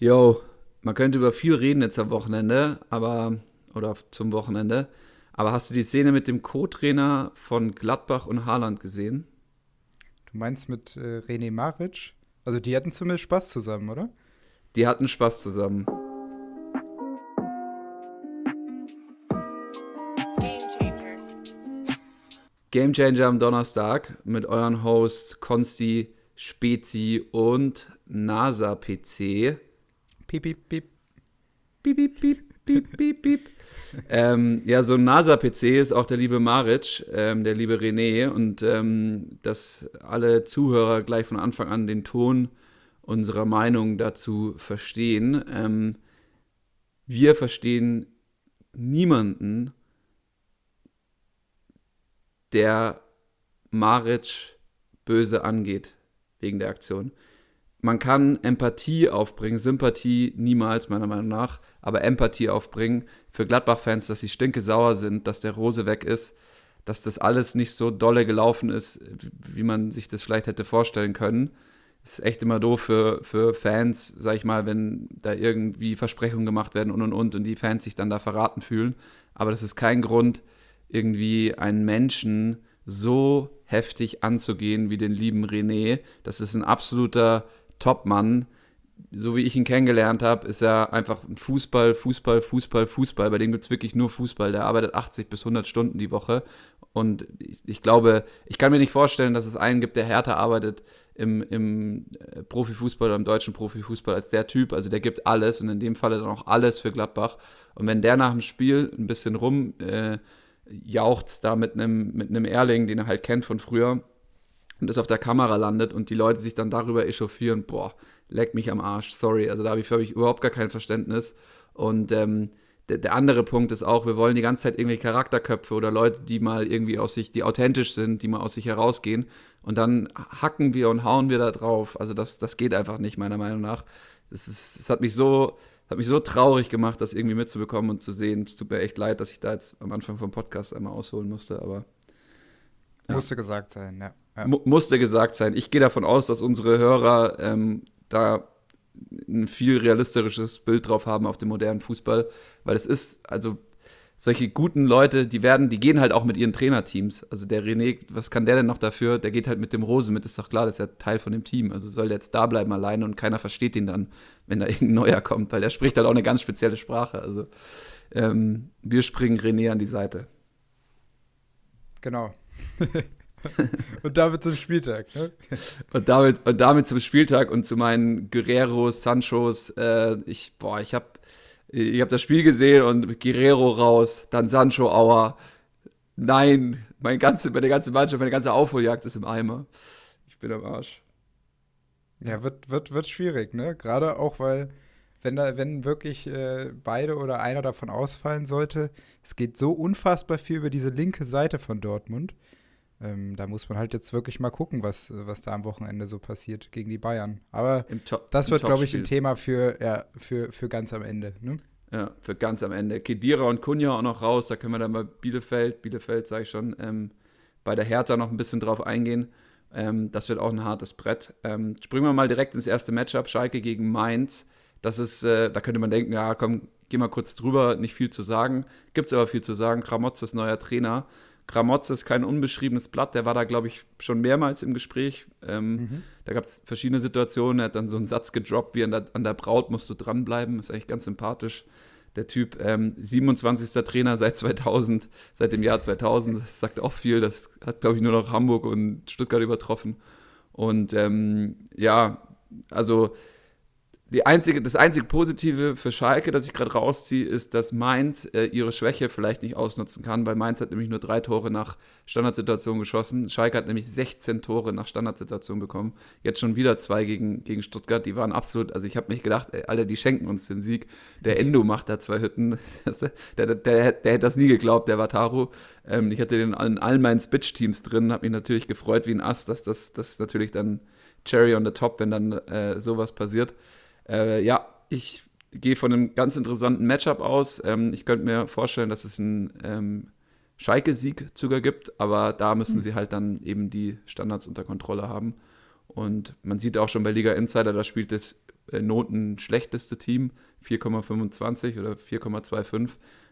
Jo, man könnte über viel reden jetzt am Wochenende, aber oder zum Wochenende. Aber hast du die Szene mit dem Co-Trainer von Gladbach und Haaland gesehen? Du meinst mit äh, René Maric? Also die hatten zumindest Spaß zusammen, oder? Die hatten Spaß zusammen. Game Changer am Donnerstag mit euren Hosts Konsti, Spezi und NASA PC. Piep, piep, piep. Piep, piep, piep, piep, piep, ähm, ja, so ein NASA-PC ist auch der liebe Maric, ähm, der liebe René und ähm, dass alle Zuhörer gleich von Anfang an den Ton unserer Meinung dazu verstehen. Ähm, wir verstehen niemanden, der Maric böse angeht wegen der Aktion. Man kann Empathie aufbringen, Sympathie niemals, meiner Meinung nach, aber Empathie aufbringen für Gladbach-Fans, dass sie stinke sauer sind, dass der Rose weg ist, dass das alles nicht so dolle gelaufen ist, wie man sich das vielleicht hätte vorstellen können. Das ist echt immer doof für, für Fans, sag ich mal, wenn da irgendwie Versprechungen gemacht werden und und und und die Fans sich dann da verraten fühlen. Aber das ist kein Grund, irgendwie einen Menschen so heftig anzugehen wie den lieben René. Das ist ein absoluter Top-Mann. So wie ich ihn kennengelernt habe, ist er einfach ein Fußball, Fußball, Fußball, Fußball. Bei dem gibt es wirklich nur Fußball. Der arbeitet 80 bis 100 Stunden die Woche. Und ich, ich, glaube, ich kann mir nicht vorstellen, dass es einen gibt, der härter arbeitet im, im äh, Profifußball oder im deutschen Profifußball als der Typ. Also der gibt alles und in dem Falle dann auch alles für Gladbach. Und wenn der nach dem Spiel ein bisschen rum äh, da mit einem mit Erling, den er halt kennt von früher und das auf der Kamera landet und die Leute sich dann darüber echauffieren, boah, leck mich am Arsch, sorry. Also da habe ich, überhaupt gar kein Verständnis. Und ähm, der, der, andere Punkt ist auch, wir wollen die ganze Zeit irgendwelche Charakterköpfe oder Leute, die mal irgendwie aus sich, die authentisch sind, die mal aus sich herausgehen. Und dann hacken wir und hauen wir da drauf. Also das, das geht einfach nicht, meiner Meinung nach. Es, ist, es hat mich so, hat mich so traurig gemacht, das irgendwie mitzubekommen und zu sehen. Es tut mir echt leid, dass ich da jetzt am Anfang vom Podcast einmal ausholen musste, aber. Ja. Musste gesagt sein, ja. Ja. musste gesagt sein. Ich gehe davon aus, dass unsere Hörer ähm, da ein viel realistisches Bild drauf haben auf dem modernen Fußball, weil es ist, also solche guten Leute, die werden, die gehen halt auch mit ihren Trainerteams. Also der René, was kann der denn noch dafür? Der geht halt mit dem Rose mit, ist doch klar, das ist ja Teil von dem Team. Also soll der jetzt da bleiben alleine und keiner versteht ihn dann, wenn da irgendein Neuer kommt, weil der spricht halt auch eine ganz spezielle Sprache. Also ähm, wir springen René an die Seite. Genau. und damit zum Spieltag, ne? Und damit, und damit zum Spieltag und zu meinen Guerreros, Sanchos. Äh, ich, boah, ich habe ich habe das Spiel gesehen und Guerrero raus, dann Sancho Auer. Nein, mein ganze, meine ganze Mannschaft, meine ganze Aufholjagd ist im Eimer. Ich bin am Arsch. Ja, wird, wird, wird schwierig, ne? Gerade auch, weil, wenn da, wenn wirklich äh, beide oder einer davon ausfallen sollte, es geht so unfassbar viel über diese linke Seite von Dortmund. Ähm, da muss man halt jetzt wirklich mal gucken, was, was da am Wochenende so passiert gegen die Bayern. Aber das wird, glaube ich, ein Thema für, ja, für, für ganz am Ende. Ne? Ja, für ganz am Ende. Kedira und Kunja auch noch raus. Da können wir dann bei Bielefeld, Bielefeld sage ich schon, ähm, bei der Hertha noch ein bisschen drauf eingehen. Ähm, das wird auch ein hartes Brett. Ähm, springen wir mal direkt ins erste Matchup. Schalke gegen Mainz. Das ist, äh, da könnte man denken, ja, komm, geh mal kurz drüber, nicht viel zu sagen. Gibt es aber viel zu sagen. Kramotz ist neuer Trainer. Gramotz ist kein unbeschriebenes Blatt, der war da, glaube ich, schon mehrmals im Gespräch. Ähm, mhm. Da gab es verschiedene Situationen, er hat dann so einen Satz gedroppt, wie an der, an der Braut musst du dranbleiben, ist eigentlich ganz sympathisch. Der Typ, ähm, 27. Trainer seit 2000, seit dem Jahr 2000, das sagt auch viel, das hat, glaube ich, nur noch Hamburg und Stuttgart übertroffen. Und ähm, ja, also die einzige, das einzige Positive für Schalke, das ich gerade rausziehe, ist, dass Mainz äh, ihre Schwäche vielleicht nicht ausnutzen kann, weil Mainz hat nämlich nur drei Tore nach Standardsituation geschossen. Schalke hat nämlich 16 Tore nach Standardsituation bekommen. Jetzt schon wieder zwei gegen, gegen Stuttgart. Die waren absolut, also ich habe mich gedacht, ey, alle, die schenken uns den Sieg. Der Endo macht da zwei Hütten. der, der, der, der, hätte das nie geglaubt, der Wataru. Ähm, ich hatte den in allen meinen Spitch-Teams drin, habe mich natürlich gefreut wie ein Ass, dass das, das natürlich dann Cherry on the top, wenn dann äh, sowas passiert. Äh, ja, ich gehe von einem ganz interessanten Matchup aus. Ähm, ich könnte mir vorstellen, dass es einen ähm, Schalke-Sieg sogar gibt, aber da müssen mhm. sie halt dann eben die Standards unter Kontrolle haben. Und man sieht auch schon bei Liga Insider, da spielt das äh, Noten schlechteste Team, 4,25 oder 4,25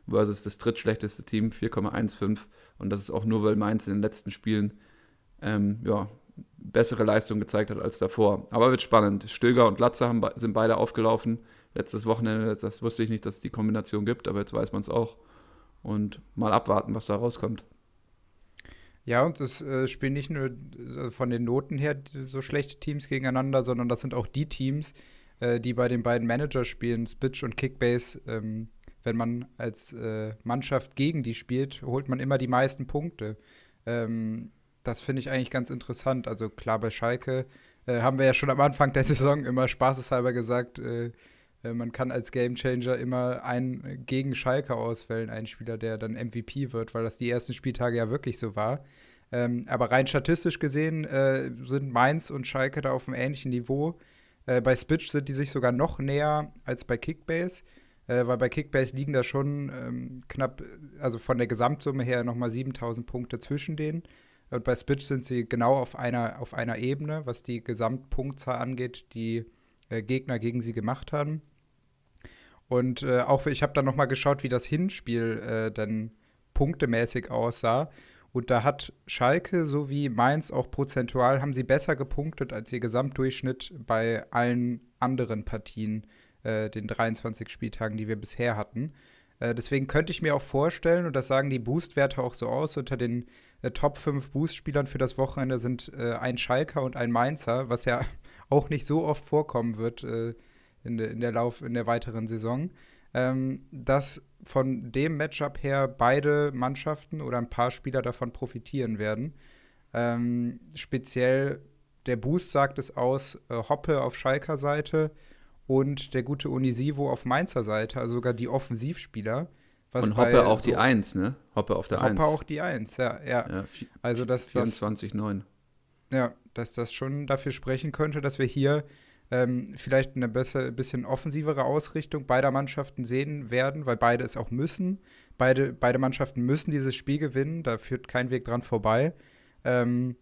versus das drittschlechteste Team, 4,15. Und das ist auch nur, weil Mainz in den letzten Spielen ähm, ja, bessere Leistung gezeigt hat als davor. Aber wird spannend. Stöger und Latzer haben, sind beide aufgelaufen. Letztes Wochenende, das wusste ich nicht, dass es die Kombination gibt, aber jetzt weiß man es auch. Und mal abwarten, was da rauskommt. Ja, und es äh, spielen nicht nur äh, von den Noten her so schlechte Teams gegeneinander, sondern das sind auch die Teams, äh, die bei den beiden Managerspielen, Spitch und Kickbase, ähm, wenn man als äh, Mannschaft gegen die spielt, holt man immer die meisten Punkte. Ähm, das finde ich eigentlich ganz interessant. Also klar, bei Schalke äh, haben wir ja schon am Anfang der Saison immer spaßeshalber gesagt, äh, äh, man kann als Gamechanger immer einen gegen Schalke auswählen, einen Spieler, der dann MVP wird, weil das die ersten Spieltage ja wirklich so war. Ähm, aber rein statistisch gesehen äh, sind Mainz und Schalke da auf einem ähnlichen Niveau. Äh, bei Spitch sind die sich sogar noch näher als bei Kickbase, äh, weil bei Kickbase liegen da schon ähm, knapp, also von der Gesamtsumme her nochmal 7000 Punkte zwischen denen. Und bei Spitch sind sie genau auf einer, auf einer Ebene, was die Gesamtpunktzahl angeht, die äh, Gegner gegen sie gemacht haben. Und äh, auch ich habe dann noch mal geschaut, wie das Hinspiel äh, dann punktemäßig aussah. Und da hat Schalke sowie Mainz auch prozentual haben sie besser gepunktet als ihr Gesamtdurchschnitt bei allen anderen Partien, äh, den 23 Spieltagen, die wir bisher hatten. Äh, deswegen könnte ich mir auch vorstellen, und das sagen die Boostwerte auch so aus, unter den äh, Top 5 Boost-Spielern für das Wochenende sind äh, ein Schalker und ein Mainzer, was ja auch nicht so oft vorkommen wird äh, in, de, in, der Lauf, in der weiteren Saison. Ähm, dass von dem Matchup her beide Mannschaften oder ein paar Spieler davon profitieren werden. Ähm, speziell der Boost sagt es aus, äh, Hoppe auf Schalker Seite und der gute Unisivo auf Mainzer Seite, also sogar die Offensivspieler. Und Hoppe auch so die Eins, ne? Hoppe auf der Hoppe Eins. Hoppe auch die Eins, ja. ja. ja also das, 24, 9. Ja, dass das schon dafür sprechen könnte, dass wir hier ähm, vielleicht eine besser, bisschen offensivere Ausrichtung beider Mannschaften sehen werden, weil beide es auch müssen. Beide, beide Mannschaften müssen dieses Spiel gewinnen, da führt kein Weg dran vorbei. Ähm,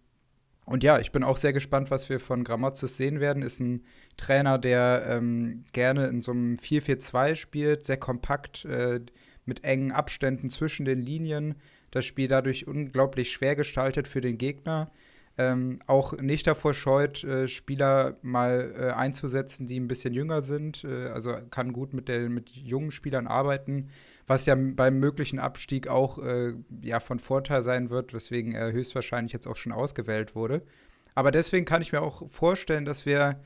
und ja, ich bin auch sehr gespannt, was wir von Gramozis sehen werden. Ist ein Trainer, der ähm, gerne in so einem 4-4-2 spielt, sehr kompakt, äh, mit engen Abständen zwischen den Linien. Das Spiel dadurch unglaublich schwer gestaltet für den Gegner ähm, auch nicht davor scheut, äh, Spieler mal äh, einzusetzen, die ein bisschen jünger sind. Äh, also kann gut mit, der, mit jungen Spielern arbeiten, was ja beim möglichen Abstieg auch äh, ja, von Vorteil sein wird, weswegen er höchstwahrscheinlich jetzt auch schon ausgewählt wurde. Aber deswegen kann ich mir auch vorstellen, dass wir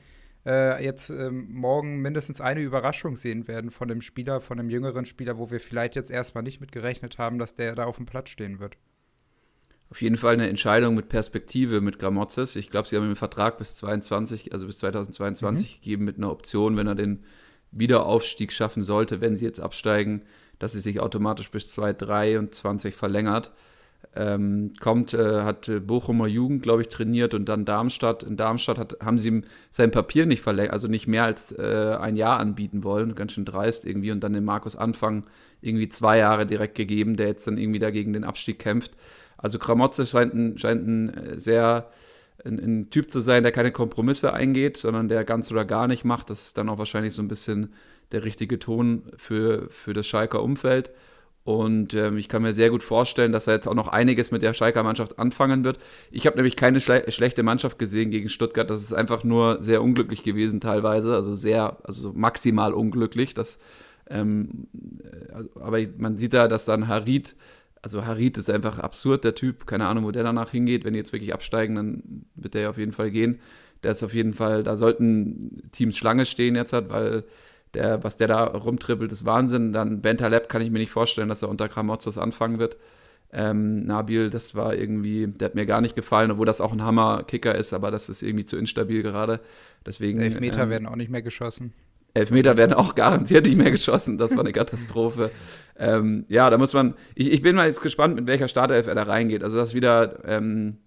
äh, jetzt ähm, morgen mindestens eine Überraschung sehen werden von dem Spieler, von einem jüngeren Spieler, wo wir vielleicht jetzt erstmal nicht mit gerechnet haben, dass der da auf dem Platz stehen wird auf jeden Fall eine Entscheidung mit Perspektive mit Gramozis. Ich glaube, sie haben ihm einen Vertrag bis 22, also bis 2022 mhm. gegeben mit einer Option, wenn er den Wiederaufstieg schaffen sollte, wenn sie jetzt absteigen, dass sie sich automatisch bis 2023 verlängert. Ähm, kommt, äh, hat Bochumer Jugend, glaube ich, trainiert und dann Darmstadt. In Darmstadt hat, haben sie ihm sein Papier nicht verlängert, also nicht mehr als äh, ein Jahr anbieten wollen, ganz schön dreist irgendwie, und dann den Markus Anfang irgendwie zwei Jahre direkt gegeben, der jetzt dann irgendwie dagegen den Abstieg kämpft. Also Gramotze scheint ein, scheint ein äh, sehr ein, ein, Typ zu sein, der keine Kompromisse eingeht, sondern der ganz oder gar nicht macht. Das ist dann auch wahrscheinlich so ein bisschen der richtige Ton für, für das Schalker Umfeld. Und ähm, ich kann mir sehr gut vorstellen, dass er jetzt auch noch einiges mit der Schalker Mannschaft anfangen wird. Ich habe nämlich keine schle schlechte Mannschaft gesehen gegen Stuttgart. Das ist einfach nur sehr unglücklich gewesen teilweise. Also sehr, also maximal unglücklich. Das, ähm, äh, aber man sieht da, dass dann Harid also Harit ist einfach absurd, der Typ. Keine Ahnung, wo der danach hingeht. Wenn die jetzt wirklich absteigen, dann wird der auf jeden Fall gehen. Der ist auf jeden Fall, da sollten Teams Schlange stehen jetzt hat, weil der, was der da rumtrippelt, ist Wahnsinn. Dann Bentaleb kann ich mir nicht vorstellen, dass er unter Kramotzes anfangen wird. Ähm, Nabil, das war irgendwie, der hat mir gar nicht gefallen, obwohl das auch ein Hammer-Kicker ist, aber das ist irgendwie zu instabil gerade. Deswegen. Elfmeter ähm, werden auch nicht mehr geschossen. Elfmeter werden auch garantiert nicht mehr geschossen. Das war eine Katastrophe. ähm, ja, da muss man. Ich, ich, bin mal jetzt gespannt, mit welcher Startelf er da reingeht. Also, das ist wieder. Ähm,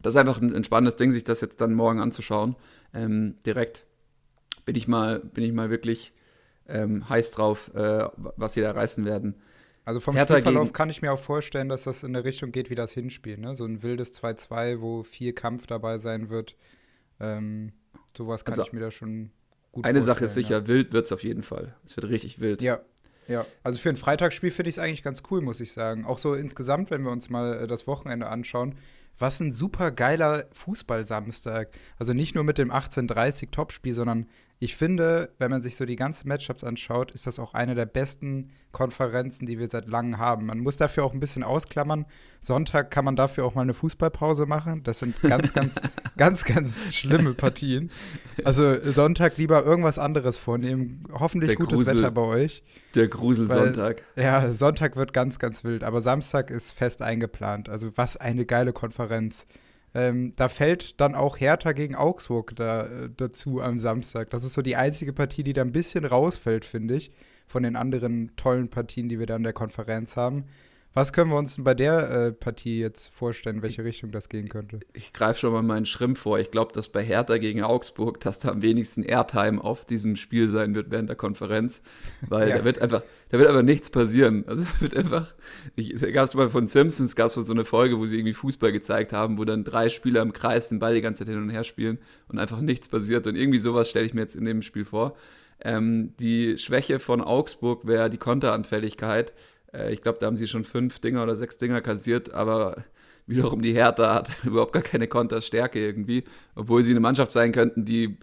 das ist einfach ein, ein, spannendes Ding, sich das jetzt dann morgen anzuschauen. Ähm, direkt bin ich mal, bin ich mal wirklich ähm, heiß drauf, äh, was sie da reißen werden. Also vom Hertha Spielverlauf kann ich mir auch vorstellen, dass das in eine Richtung geht wie das Hinspiel. Ne? So ein wildes 2-2, wo viel Kampf dabei sein wird. Ähm, sowas kann also, ich mir da schon gut Eine Sache ist sicher, wild wird es auf jeden Fall. Es wird richtig wild. Ja. Ja, also für ein Freitagsspiel finde ich es eigentlich ganz cool, muss ich sagen. Auch so insgesamt, wenn wir uns mal äh, das Wochenende anschauen, was ein super geiler Fußballsamstag. Also nicht nur mit dem 18:30 Topspiel, sondern ich finde, wenn man sich so die ganzen Matchups anschaut, ist das auch eine der besten Konferenzen, die wir seit langem haben. Man muss dafür auch ein bisschen ausklammern. Sonntag kann man dafür auch mal eine Fußballpause machen. Das sind ganz, ganz, ganz, ganz schlimme Partien. Also Sonntag lieber irgendwas anderes vornehmen. Hoffentlich Der gutes Grusel- Wetter bei euch. Der Gruselsonntag. Ja, Sonntag wird ganz, ganz wild, aber Samstag ist fest eingeplant. Also was eine geile Konferenz. Ähm, da fällt dann auch Hertha gegen Augsburg da, äh, dazu am Samstag. Das ist so die einzige Partie, die da ein bisschen rausfällt, finde ich, von den anderen tollen Partien, die wir da in der Konferenz haben. Was können wir uns denn bei der äh, Partie jetzt vorstellen, in welche Richtung das gehen könnte? Ich greife schon mal meinen Schrimp vor. Ich glaube, dass bei Hertha gegen Augsburg, dass da am wenigsten Airtime auf diesem Spiel sein wird während der Konferenz. Weil Ja. da wird einfach, da wird einfach nichts passieren. Also da wird einfach, ich, da gab es mal von Simpsons, gab es so eine Folge, wo sie irgendwie Fußball gezeigt haben, wo dann drei Spieler im Kreis den Ball die ganze Zeit hin und her spielen und einfach nichts passiert. Und irgendwie sowas stelle ich mir jetzt in dem Spiel vor. Ähm, die Schwäche von Augsburg wäre die Konteranfälligkeit. Äh, ich glaube, da haben sie schon fünf Dinger oder sechs Dinger kassiert, aber wiederum die Hertha hat überhaupt gar keine Konterstärke irgendwie, obwohl sie eine Mannschaft sein könnten, die,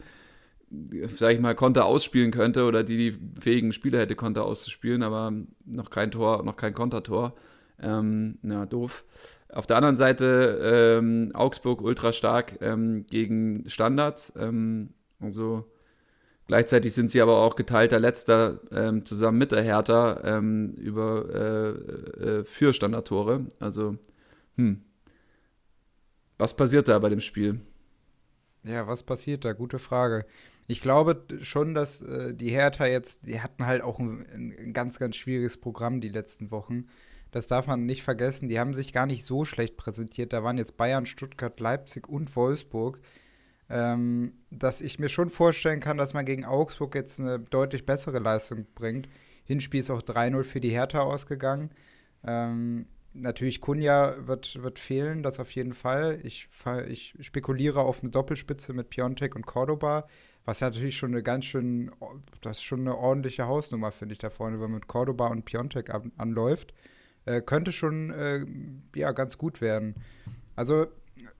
sag ich mal, Konter ausspielen könnte oder die die fähigen Spieler hätte, Konter auszuspielen, aber noch kein Tor, noch kein Kontertor. Ähm, na, doof. Auf der anderen Seite ähm, Augsburg ultra stark ähm, gegen Standards. Ähm, also gleichzeitig sind sie aber auch geteilter Letzter ähm, zusammen mit der Hertha ähm, über äh, äh, für Standardtore. Also, hm. Was passiert da bei dem Spiel? Ja, was passiert da? Gute Frage. Ich glaube schon, dass äh, die Hertha jetzt, die hatten halt auch ein, ein ganz, ganz schwieriges Programm die letzten Wochen. Das darf man nicht vergessen. Die haben sich gar nicht so schlecht präsentiert. Da waren jetzt Bayern, Stuttgart, Leipzig und Wolfsburg. Ähm, dass ich mir schon vorstellen kann, dass man gegen Augsburg jetzt eine deutlich bessere Leistung bringt. Hinspiel ist auch 3-0 für die Hertha ausgegangen. Ähm, natürlich Kunja wird, wird fehlen, das auf jeden Fall. Ich, ich spekuliere auf eine Doppelspitze mit Piontek und Cordoba, was ja natürlich schon eine ganz schön, das ist schon eine ordentliche Hausnummer, finde ich, da vorne, wenn man mit Cordoba und Piontek an, anläuft. Äh, könnte schon äh, ja, ganz gut werden. Also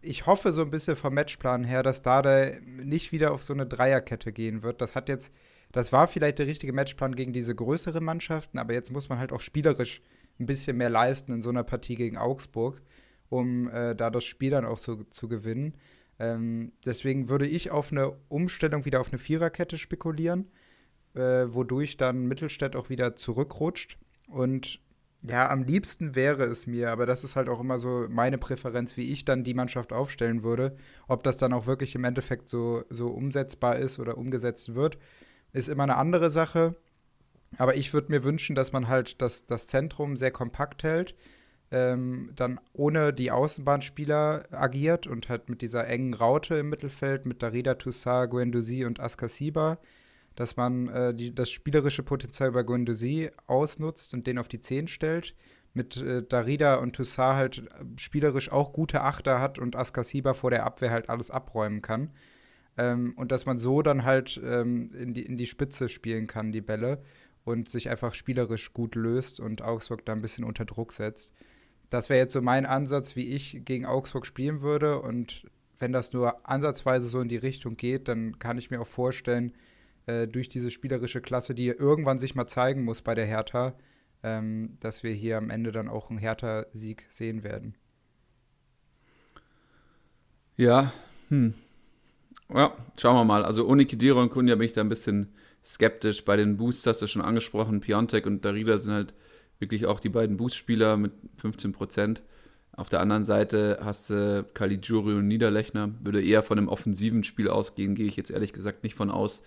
ich hoffe so ein bisschen vom Matchplan her, dass Dada nicht wieder auf so eine Dreierkette gehen wird. Das hat jetzt, das war vielleicht der richtige Matchplan gegen diese größeren Mannschaften, aber jetzt muss man halt auch spielerisch ein bisschen mehr leisten in so einer Partie gegen Augsburg, um äh, da das Spiel dann auch so zu gewinnen. Ähm, deswegen würde ich auf eine Umstellung wieder auf eine Viererkette spekulieren, äh, wodurch dann Mittelstädt auch wieder zurückrutscht. Und ja, am liebsten wäre es mir, aber das ist halt auch immer so meine Präferenz, wie ich dann die Mannschaft aufstellen würde. Ob das dann auch wirklich im Endeffekt so, so umsetzbar ist oder umgesetzt wird, ist immer eine andere Sache. Aber ich würde mir wünschen, dass man halt das, das Zentrum sehr kompakt hält, ähm, dann ohne die Außenbahnspieler agiert und halt mit dieser engen Raute im Mittelfeld mit Darida Toussaint, Guendouzi und Askasiba, dass man äh, die, das spielerische Potenzial bei Guendouzi ausnutzt und den auf die 10 stellt. Mit äh, Darida und Toussaint halt äh, spielerisch auch gute Achter hat und Askasiba vor der Abwehr halt alles abräumen kann. Ähm, und dass man so dann halt ähm, in, die, in die Spitze spielen kann, die Bälle, und sich einfach spielerisch gut löst und Augsburg da ein bisschen unter Druck setzt. Das wäre jetzt so mein Ansatz, wie ich gegen Augsburg spielen würde. Und wenn das nur ansatzweise so in die Richtung geht, dann kann ich mir auch vorstellen, äh, durch diese spielerische Klasse, die irgendwann sich mal zeigen muss bei der Hertha, ähm, dass wir hier am Ende dann auch einen Hertha-Sieg sehen werden. Ja, hm. Ja, schauen wir mal. Also ohne Kedira und Kunja bin ich da ein bisschen skeptisch. Bei den Boosts hast du schon angesprochen. Piontek und Darida sind halt wirklich auch die beiden Boost-Spieler mit 15 Prozent. Auf der anderen Seite hast du Caligiuri und Niederlechner. Würde eher von einem offensiven Spiel ausgehen, gehe ich jetzt ehrlich gesagt nicht von aus.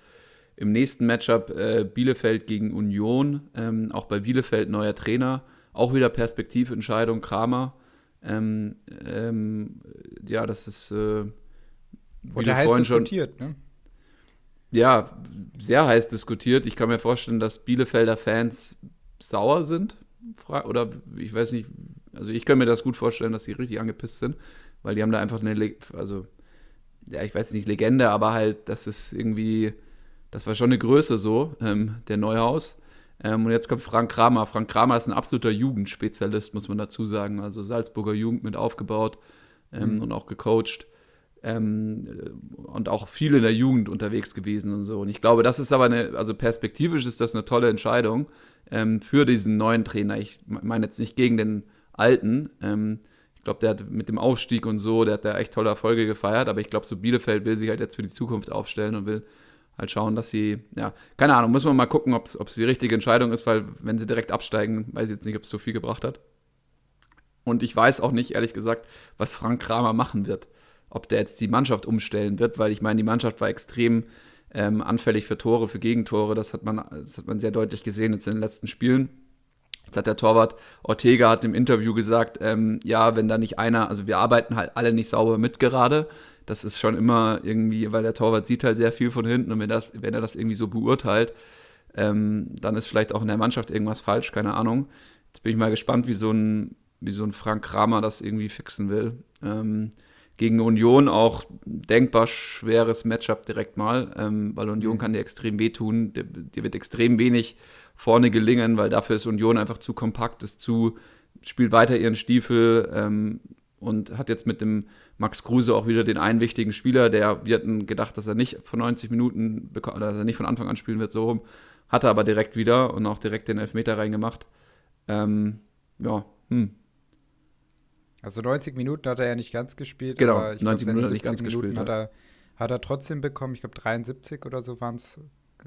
Im nächsten Matchup äh, Bielefeld gegen Union. Ähm, auch bei Bielefeld neuer Trainer. Auch wieder Perspektiventscheidung, Kramer. Ähm, ähm, ja, das ist, äh, Wurde heiß vorhin schon, diskutiert, ne? ja, sehr heiß diskutiert. Ich kann mir vorstellen, dass Bielefelder Fans sauer sind. Oder ich weiß nicht, also ich kann mir das gut vorstellen, dass sie richtig angepisst sind, weil die haben da einfach eine, also, ja, ich weiß nicht, Legende, aber halt, das ist irgendwie das war schon eine Größe so, ähm, der Neuhaus. Ähm, und jetzt kommt Frank Kramer. Frank Kramer ist ein absoluter Jugendspezialist, muss man dazu sagen. Also Salzburger Jugend mit aufgebaut ähm, mhm. und auch gecoacht. Ähm, und auch viel in der Jugend unterwegs gewesen und so. Und ich glaube, das ist aber eine, also perspektivisch ist das eine tolle Entscheidung ähm, für diesen neuen Trainer. Ich meine jetzt nicht gegen den alten. Ich glaube, der hat mit dem Aufstieg und so, der hat da echt tolle Erfolge gefeiert, aber ich glaube, so Bielefeld will sich halt jetzt für die Zukunft aufstellen und will halt schauen, dass sie, ja, keine Ahnung, muss man mal gucken, ob es die richtige Entscheidung ist, weil wenn sie direkt absteigen, weiß ich jetzt nicht, ob es so viel gebracht hat. Und ich weiß auch nicht, ehrlich gesagt, was Frank Kramer machen wird. Ob der jetzt die Mannschaft umstellen wird, weil ich meine, die Mannschaft war extrem ähm, anfällig für Tore, für Gegentore. Das hat, man, das hat man sehr deutlich gesehen jetzt in den letzten Spielen. Jetzt hat der Torwart Ortega hat im Interview gesagt, ähm, ja, wenn da nicht einer, also wir arbeiten halt alle nicht sauber mit gerade, das ist schon immer irgendwie, weil der Torwart sieht halt sehr viel von hinten und wenn, das, wenn er das irgendwie so beurteilt, ähm, dann ist vielleicht auch in der Mannschaft irgendwas falsch, keine Ahnung. Jetzt bin ich mal gespannt, wie so ein, wie so ein Frank Kramer das irgendwie fixen will. Ähm, gegen Union auch denkbar schweres Matchup direkt mal, ähm, weil Union mhm. kann dir extrem wehtun. Dir, dir wird extrem wenig vorne gelingen, weil dafür ist Union einfach zu kompakt, ist zu, spielt weiter ihren Stiefel ähm, und hat jetzt mit dem Max Kruse auch wieder den einen wichtigen Spieler, der, wir hatten gedacht, dass er nicht von 90 Minuten, oder dass er nicht von Anfang an spielen wird, so rum. Hat er aber direkt wieder und auch direkt den Elfmeter reingemacht. Ähm, ja, hm. Also 90 Minuten hat er ja nicht ganz gespielt. Genau, 90 glaub, Minuten hat er nicht ganz Minuten gespielt. Hat er, hat er trotzdem bekommen. Ich glaube 73 oder so waren es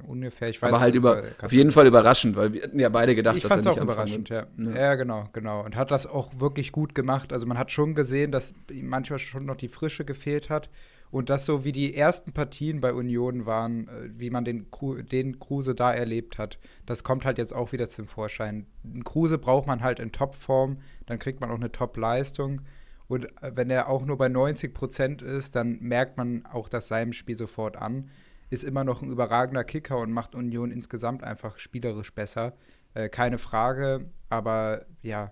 ungefähr. Ich weiß aber halt über, auf jeden Fall überraschend, weil wir hatten ja beide gedacht, ich dass er nicht auch überraschend, ja. ja. ja. genau, genau. Und hat das auch wirklich gut gemacht. Also man hat schon gesehen, dass ihm manchmal schon noch die Frische gefehlt hat. Und das so wie die ersten Partien bei Union waren, äh, wie man den, den Kruse da erlebt hat, das kommt halt jetzt auch wieder zum Vorschein. Einen Kruse braucht man halt in Topform, dann kriegt man auch eine Top-Leistung. Und äh, wenn er auch nur bei 90 Prozent ist, dann merkt man auch das seinem Spiel sofort an ist immer noch ein überragender Kicker und macht Union insgesamt einfach spielerisch besser. Äh, keine Frage, aber ja,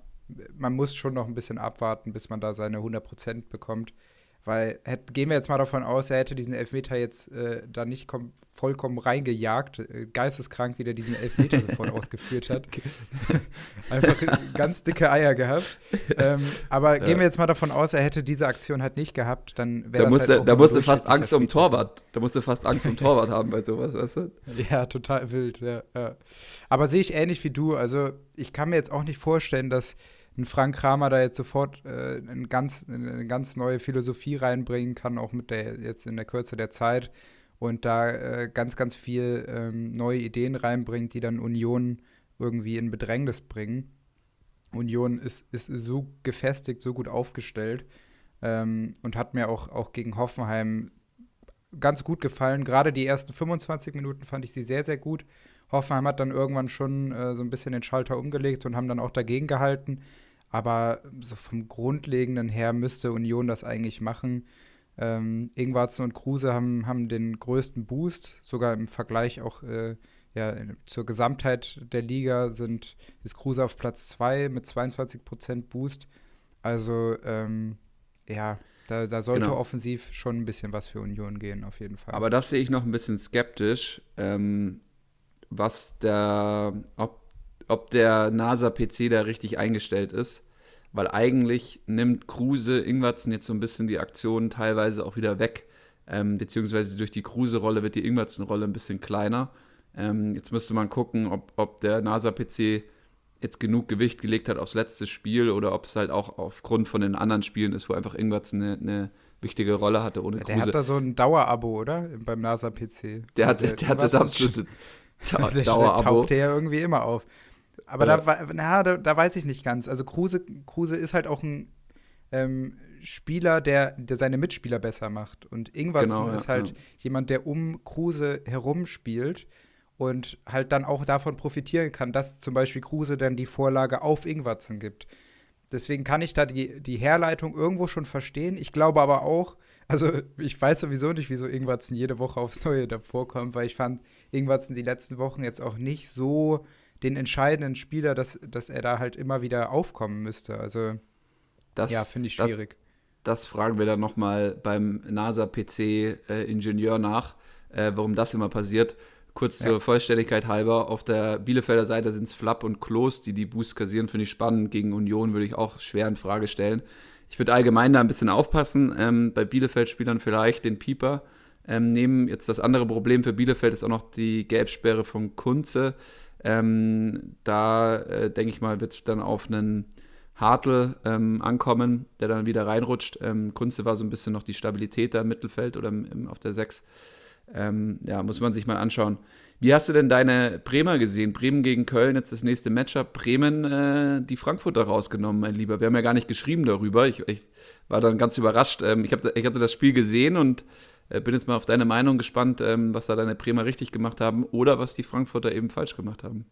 man muss schon noch ein bisschen abwarten, bis man da seine 100% bekommt. Weil hätt, gehen wir jetzt mal davon aus, er hätte diesen Elfmeter jetzt äh, da nicht vollkommen reingejagt, äh, geisteskrank, wie der diesen Elfmeter sofort ausgeführt hat. Einfach ganz dicke Eier gehabt. Ähm, aber ja. gehen wir jetzt mal davon aus, er hätte diese Aktion halt nicht gehabt, dann wäre da das halt Da musst du fast Angst um Torwart. Da musst du fast Angst um Torwart haben bei sowas, weißt du? Ja, total wild, ja. ja. Aber sehe ich ähnlich wie du. Also ich kann mir jetzt auch nicht vorstellen, dass ein Frank Kramer da jetzt sofort äh, eine, ganz, eine ganz neue Philosophie reinbringen kann, auch mit der jetzt in der Kürze der Zeit und da äh, ganz, ganz viel ähm, neue Ideen reinbringt, die dann Union irgendwie in Bedrängnis bringen. Union ist, ist so gefestigt, so gut aufgestellt ähm, und hat mir auch, auch gegen Hoffenheim ganz gut gefallen. Gerade die ersten 25 Minuten fand ich sie sehr, sehr gut. Hoffenheim hat dann irgendwann schon äh, so ein bisschen den Schalter umgelegt und haben dann auch dagegen gehalten. Aber so vom Grundlegenden her müsste Union das eigentlich machen. Ähm, Ingwarzen und Kruse haben, haben den größten Boost, sogar im Vergleich auch äh, ja, zur Gesamtheit der Liga sind, ist Kruse auf Platz 2 mit 22% Boost. Also ähm, ja, da, da sollte genau. offensiv schon ein bisschen was für Union gehen, auf jeden Fall. Aber das sehe ich noch ein bisschen skeptisch, ähm, was der, ob ob der NASA-PC da richtig eingestellt ist. Weil eigentlich nimmt Kruse Ingwertsen jetzt so ein bisschen die Aktionen teilweise auch wieder weg. Ähm, beziehungsweise durch die Kruse-Rolle wird die Ingwertsen-Rolle ein bisschen kleiner. Ähm, jetzt müsste man gucken, ob, ob der NASA-PC jetzt genug Gewicht gelegt hat aufs letzte Spiel oder ob es halt auch aufgrund von den anderen Spielen ist, wo einfach Ingwertsen eine, eine wichtige Rolle hatte ohne Kruse. Der hat da so ein Dauerabo, oder? Beim NASA-PC. Der hat, der, der hat das absolute Dauerabo. Der taucht ja irgendwie immer auf. Aber ja. da, na, da, da, weiß ich nicht ganz. Also Kruse, Kruse ist halt auch ein ähm, Spieler, der, der seine Mitspieler besser macht. Und Ingwertsen genau, ist ja, halt ja. jemand, der um Kruse herum spielt und halt dann auch davon profitieren kann, dass zum Beispiel Kruse dann die Vorlage auf Ingwertsen gibt. Deswegen kann ich da die, die Herleitung irgendwo schon verstehen. Ich glaube aber auch, also ich weiß sowieso nicht, wieso Ingwertsen jede Woche aufs Neue davor kommt, weil ich fand Ingwertsen die letzten Wochen jetzt auch nicht so den entscheidenden Spieler, dass, dass er da halt immer wieder aufkommen müsste. Also, das, ja, finde ich schwierig. Das, das, fragen wir dann nochmal beim NASA-PC-Ingenieur äh, nach, äh, warum das immer passiert. Kurz Ja. zur Vollständigkeit halber, auf der Bielefelder Seite sind es Flapp und Klos, die die Boost kassieren, finde ich spannend. Gegen Union würde ich auch schwer in Frage stellen. Ich würde allgemein da ein bisschen aufpassen, ähm, bei Bielefeld-Spielern vielleicht den Pieper ähm, nehmen. Jetzt das andere Problem für Bielefeld ist auch noch die Gelbsperre von Kunze. Ähm, da äh, denke ich mal, wird es dann auf einen Hartl ähm, ankommen, der dann wieder reinrutscht. Ähm, Kunze war so ein bisschen noch die Stabilität da im Mittelfeld oder im, im, auf der 6. Ähm, ja, muss man sich mal anschauen. Wie hast du denn deine Bremer gesehen? Bremen gegen Köln, jetzt das nächste Matchup. Bremen äh, die Frankfurter rausgenommen, mein Lieber. Wir haben ja gar nicht geschrieben darüber. Ich, ich war dann ganz überrascht. Ähm, ich, hab, ich hatte das Spiel gesehen und bin jetzt mal auf deine Meinung gespannt, ähm, was da deine Bremer richtig gemacht haben oder was die Frankfurter eben falsch gemacht haben.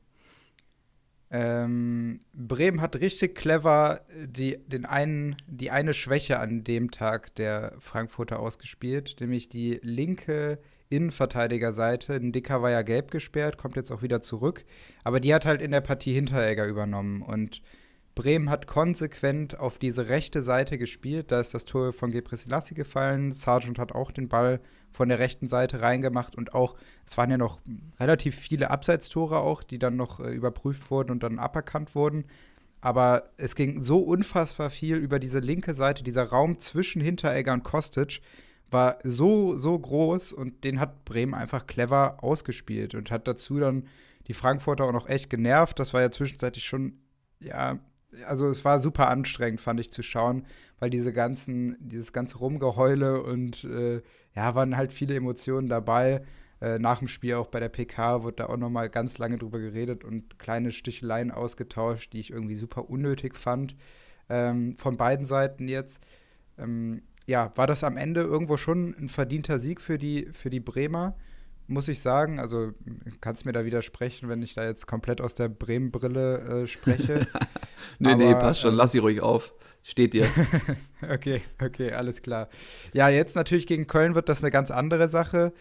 Ähm, Bremen hat richtig clever die, den einen, die eine Schwäche an dem Tag der Frankfurter ausgespielt, nämlich die linke Innenverteidigerseite. Dicker war ja gelb gesperrt, kommt jetzt auch wieder zurück. Aber die hat halt in der Partie Hinteregger übernommen. Und Bremen hat konsequent auf diese rechte Seite gespielt. Da ist das Tor von Gebrselassie gefallen. Sargent hat auch den Ball von der rechten Seite reingemacht und auch, es waren ja noch relativ viele Abseitstore auch, die dann noch äh, überprüft wurden und dann aberkannt wurden. Aber es ging so unfassbar viel über diese linke Seite. Dieser Raum zwischen Hinteregger und Kostic war so, so groß und den hat Bremen einfach clever ausgespielt und hat dazu dann die Frankfurter auch noch echt genervt. Das war ja zwischenzeitlich schon, ja, also es war super anstrengend, fand ich zu schauen, weil diese ganzen, dieses ganze Rumgeheule und äh, ja, waren halt viele Emotionen dabei. Äh, nach dem Spiel auch bei der PK wurde da auch noch mal ganz lange drüber geredet und kleine Sticheleien ausgetauscht, die ich irgendwie super unnötig fand. Ähm, von beiden Seiten jetzt. Ähm, ja, war das am Ende irgendwo schon ein verdienter Sieg für die, für die Bremer, muss ich sagen. Also kannst mir da widersprechen, wenn ich da jetzt komplett aus der Bremen-Brille äh, spreche. nee, Aber, nee, passt schon, ähm, lass sie ruhig auf. Steht dir. Okay, okay, alles klar. Ja, jetzt natürlich gegen Köln wird das eine ganz andere Sache.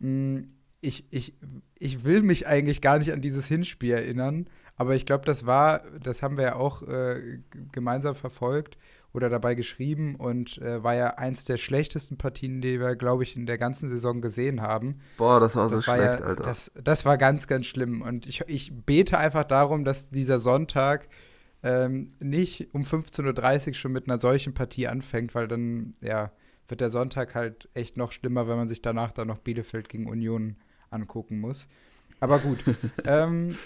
Hm, Ich, ich, ich will mich eigentlich gar nicht an dieses Hinspiel erinnern, aber ich glaube, das war, das haben wir ja auch äh, gemeinsam verfolgt oder dabei geschrieben und äh, war ja eins der schlechtesten Partien, die wir, glaube ich, in der ganzen Saison gesehen haben. Boah, das war so Das war schlecht, ja, Alter. Das, das war ganz, ganz schlimm. Und ich, ich bete einfach darum, dass dieser Sonntag ähm, nicht um 15.30 Uhr schon mit einer solchen Partie anfängt, weil dann, ja, wird der Sonntag halt echt noch schlimmer, wenn man sich danach dann noch Bielefeld gegen Union angucken muss. Aber gut. ähm,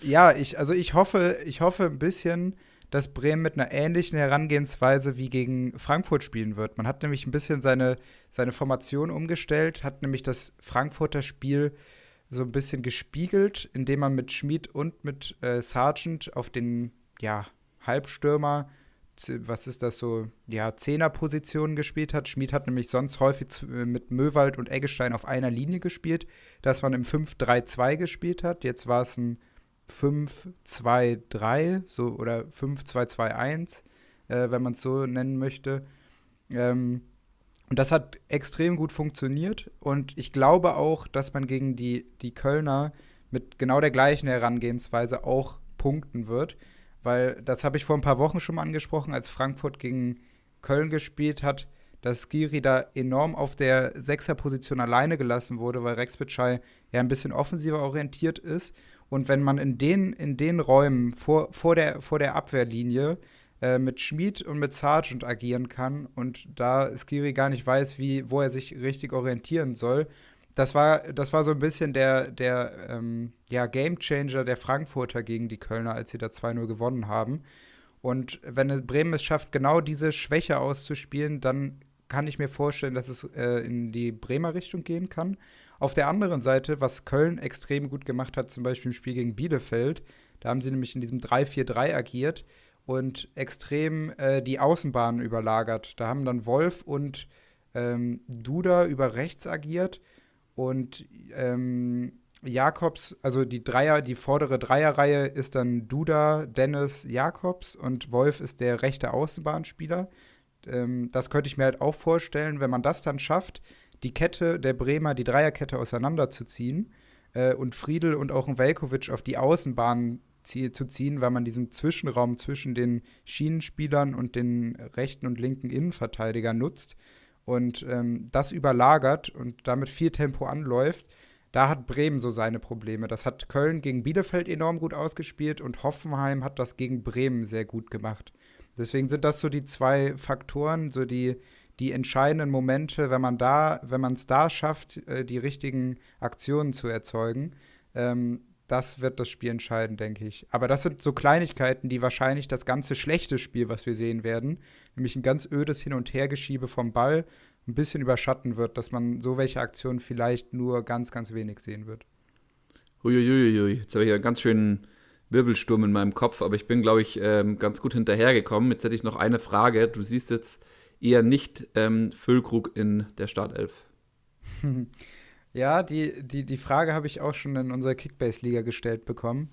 ja, ich, also ich hoffe, ich hoffe ein bisschen, dass Bremen mit einer ähnlichen Herangehensweise wie gegen Frankfurt spielen wird. Man hat nämlich ein bisschen seine, seine Formation umgestellt, hat nämlich das Frankfurter Spiel so ein bisschen gespiegelt, indem man mit Schmid und mit äh, Sargent auf den ja, Halbstürmer, was ist das so, ja, Zehnerpositionen gespielt hat. Schmid hat nämlich sonst häufig äh, mit Möwald und Eggestein auf einer Linie gespielt, dass man im 5-3-2 gespielt hat. Jetzt war es ein 5-2-3 so, oder 5-2-2-1, äh, wenn man es so nennen möchte. Ähm, und das hat extrem gut funktioniert. Und ich glaube auch, dass man gegen die, die Kölner mit genau der gleichen Herangehensweise auch punkten wird. Weil das habe ich vor ein paar Wochen schon mal angesprochen, als Frankfurt gegen Köln gespielt hat, dass Giri da enorm auf der Sechserposition alleine gelassen wurde, weil Rex Bitschei ja ein bisschen offensiver orientiert ist. Und wenn man in den, in den Räumen vor, vor, der, vor der Abwehrlinie äh, mit Schmid und mit Sargent agieren kann und da Skiri gar nicht weiß, wie, wo er sich richtig orientieren soll. Das war, das war so ein bisschen der, der ähm, ja, Gamechanger der Frankfurter gegen die Kölner, als sie da 2-0 gewonnen haben. Und wenn Bremen es schafft, genau diese Schwäche auszuspielen, dann kann ich mir vorstellen, dass es äh, in die Bremer Richtung gehen kann. Auf der anderen Seite, was Köln extrem gut gemacht hat, zum Beispiel im Spiel gegen Bielefeld, da haben sie nämlich in diesem 3-4-3 agiert und extrem äh, die Außenbahnen überlagert. Da haben dann Wolf und ähm, Duda über rechts agiert und ähm, Jakobs, also die Dreier, die vordere Dreierreihe ist dann Duda, Dennis, Jakobs und Wolf ist der rechte Außenbahnspieler. Ähm, das könnte ich mir halt auch vorstellen, wenn man das dann schafft, die Kette der Bremer, die Dreierkette auseinanderzuziehen äh, und Friedel und auch ein Velkovic auf die Außenbahn zu ziehen, weil man diesen Zwischenraum zwischen den Schienenspielern und den rechten und linken Innenverteidigern nutzt und ähm, das überlagert und damit viel Tempo anläuft, da hat Bremen so seine Probleme. Das hat Köln gegen Bielefeld enorm gut ausgespielt und Hoffenheim hat das gegen Bremen sehr gut gemacht. Deswegen sind das so die zwei Faktoren, so die, die entscheidenden Momente, wenn man da, wenn man es da schafft, äh, die richtigen Aktionen zu erzeugen. Ähm, das wird das Spiel entscheiden, denke ich. Aber das sind so Kleinigkeiten, die wahrscheinlich das ganze schlechte Spiel, was wir sehen werden, nämlich ein ganz ödes Hin- und Hergeschiebe vom Ball, ein bisschen überschatten wird, dass man so welche Aktionen vielleicht nur ganz, ganz wenig sehen wird. Uiuiui, jetzt habe ich ja einen ganz schönen Wirbelsturm in meinem Kopf, aber ich bin, glaube ich, ähm, ganz gut hinterhergekommen. Jetzt hätte ich noch eine Frage. Du siehst jetzt eher nicht ähm, Füllkrug in der Startelf. Ja, die, die, die Frage habe ich auch schon in unserer Kickbase-Liga gestellt bekommen.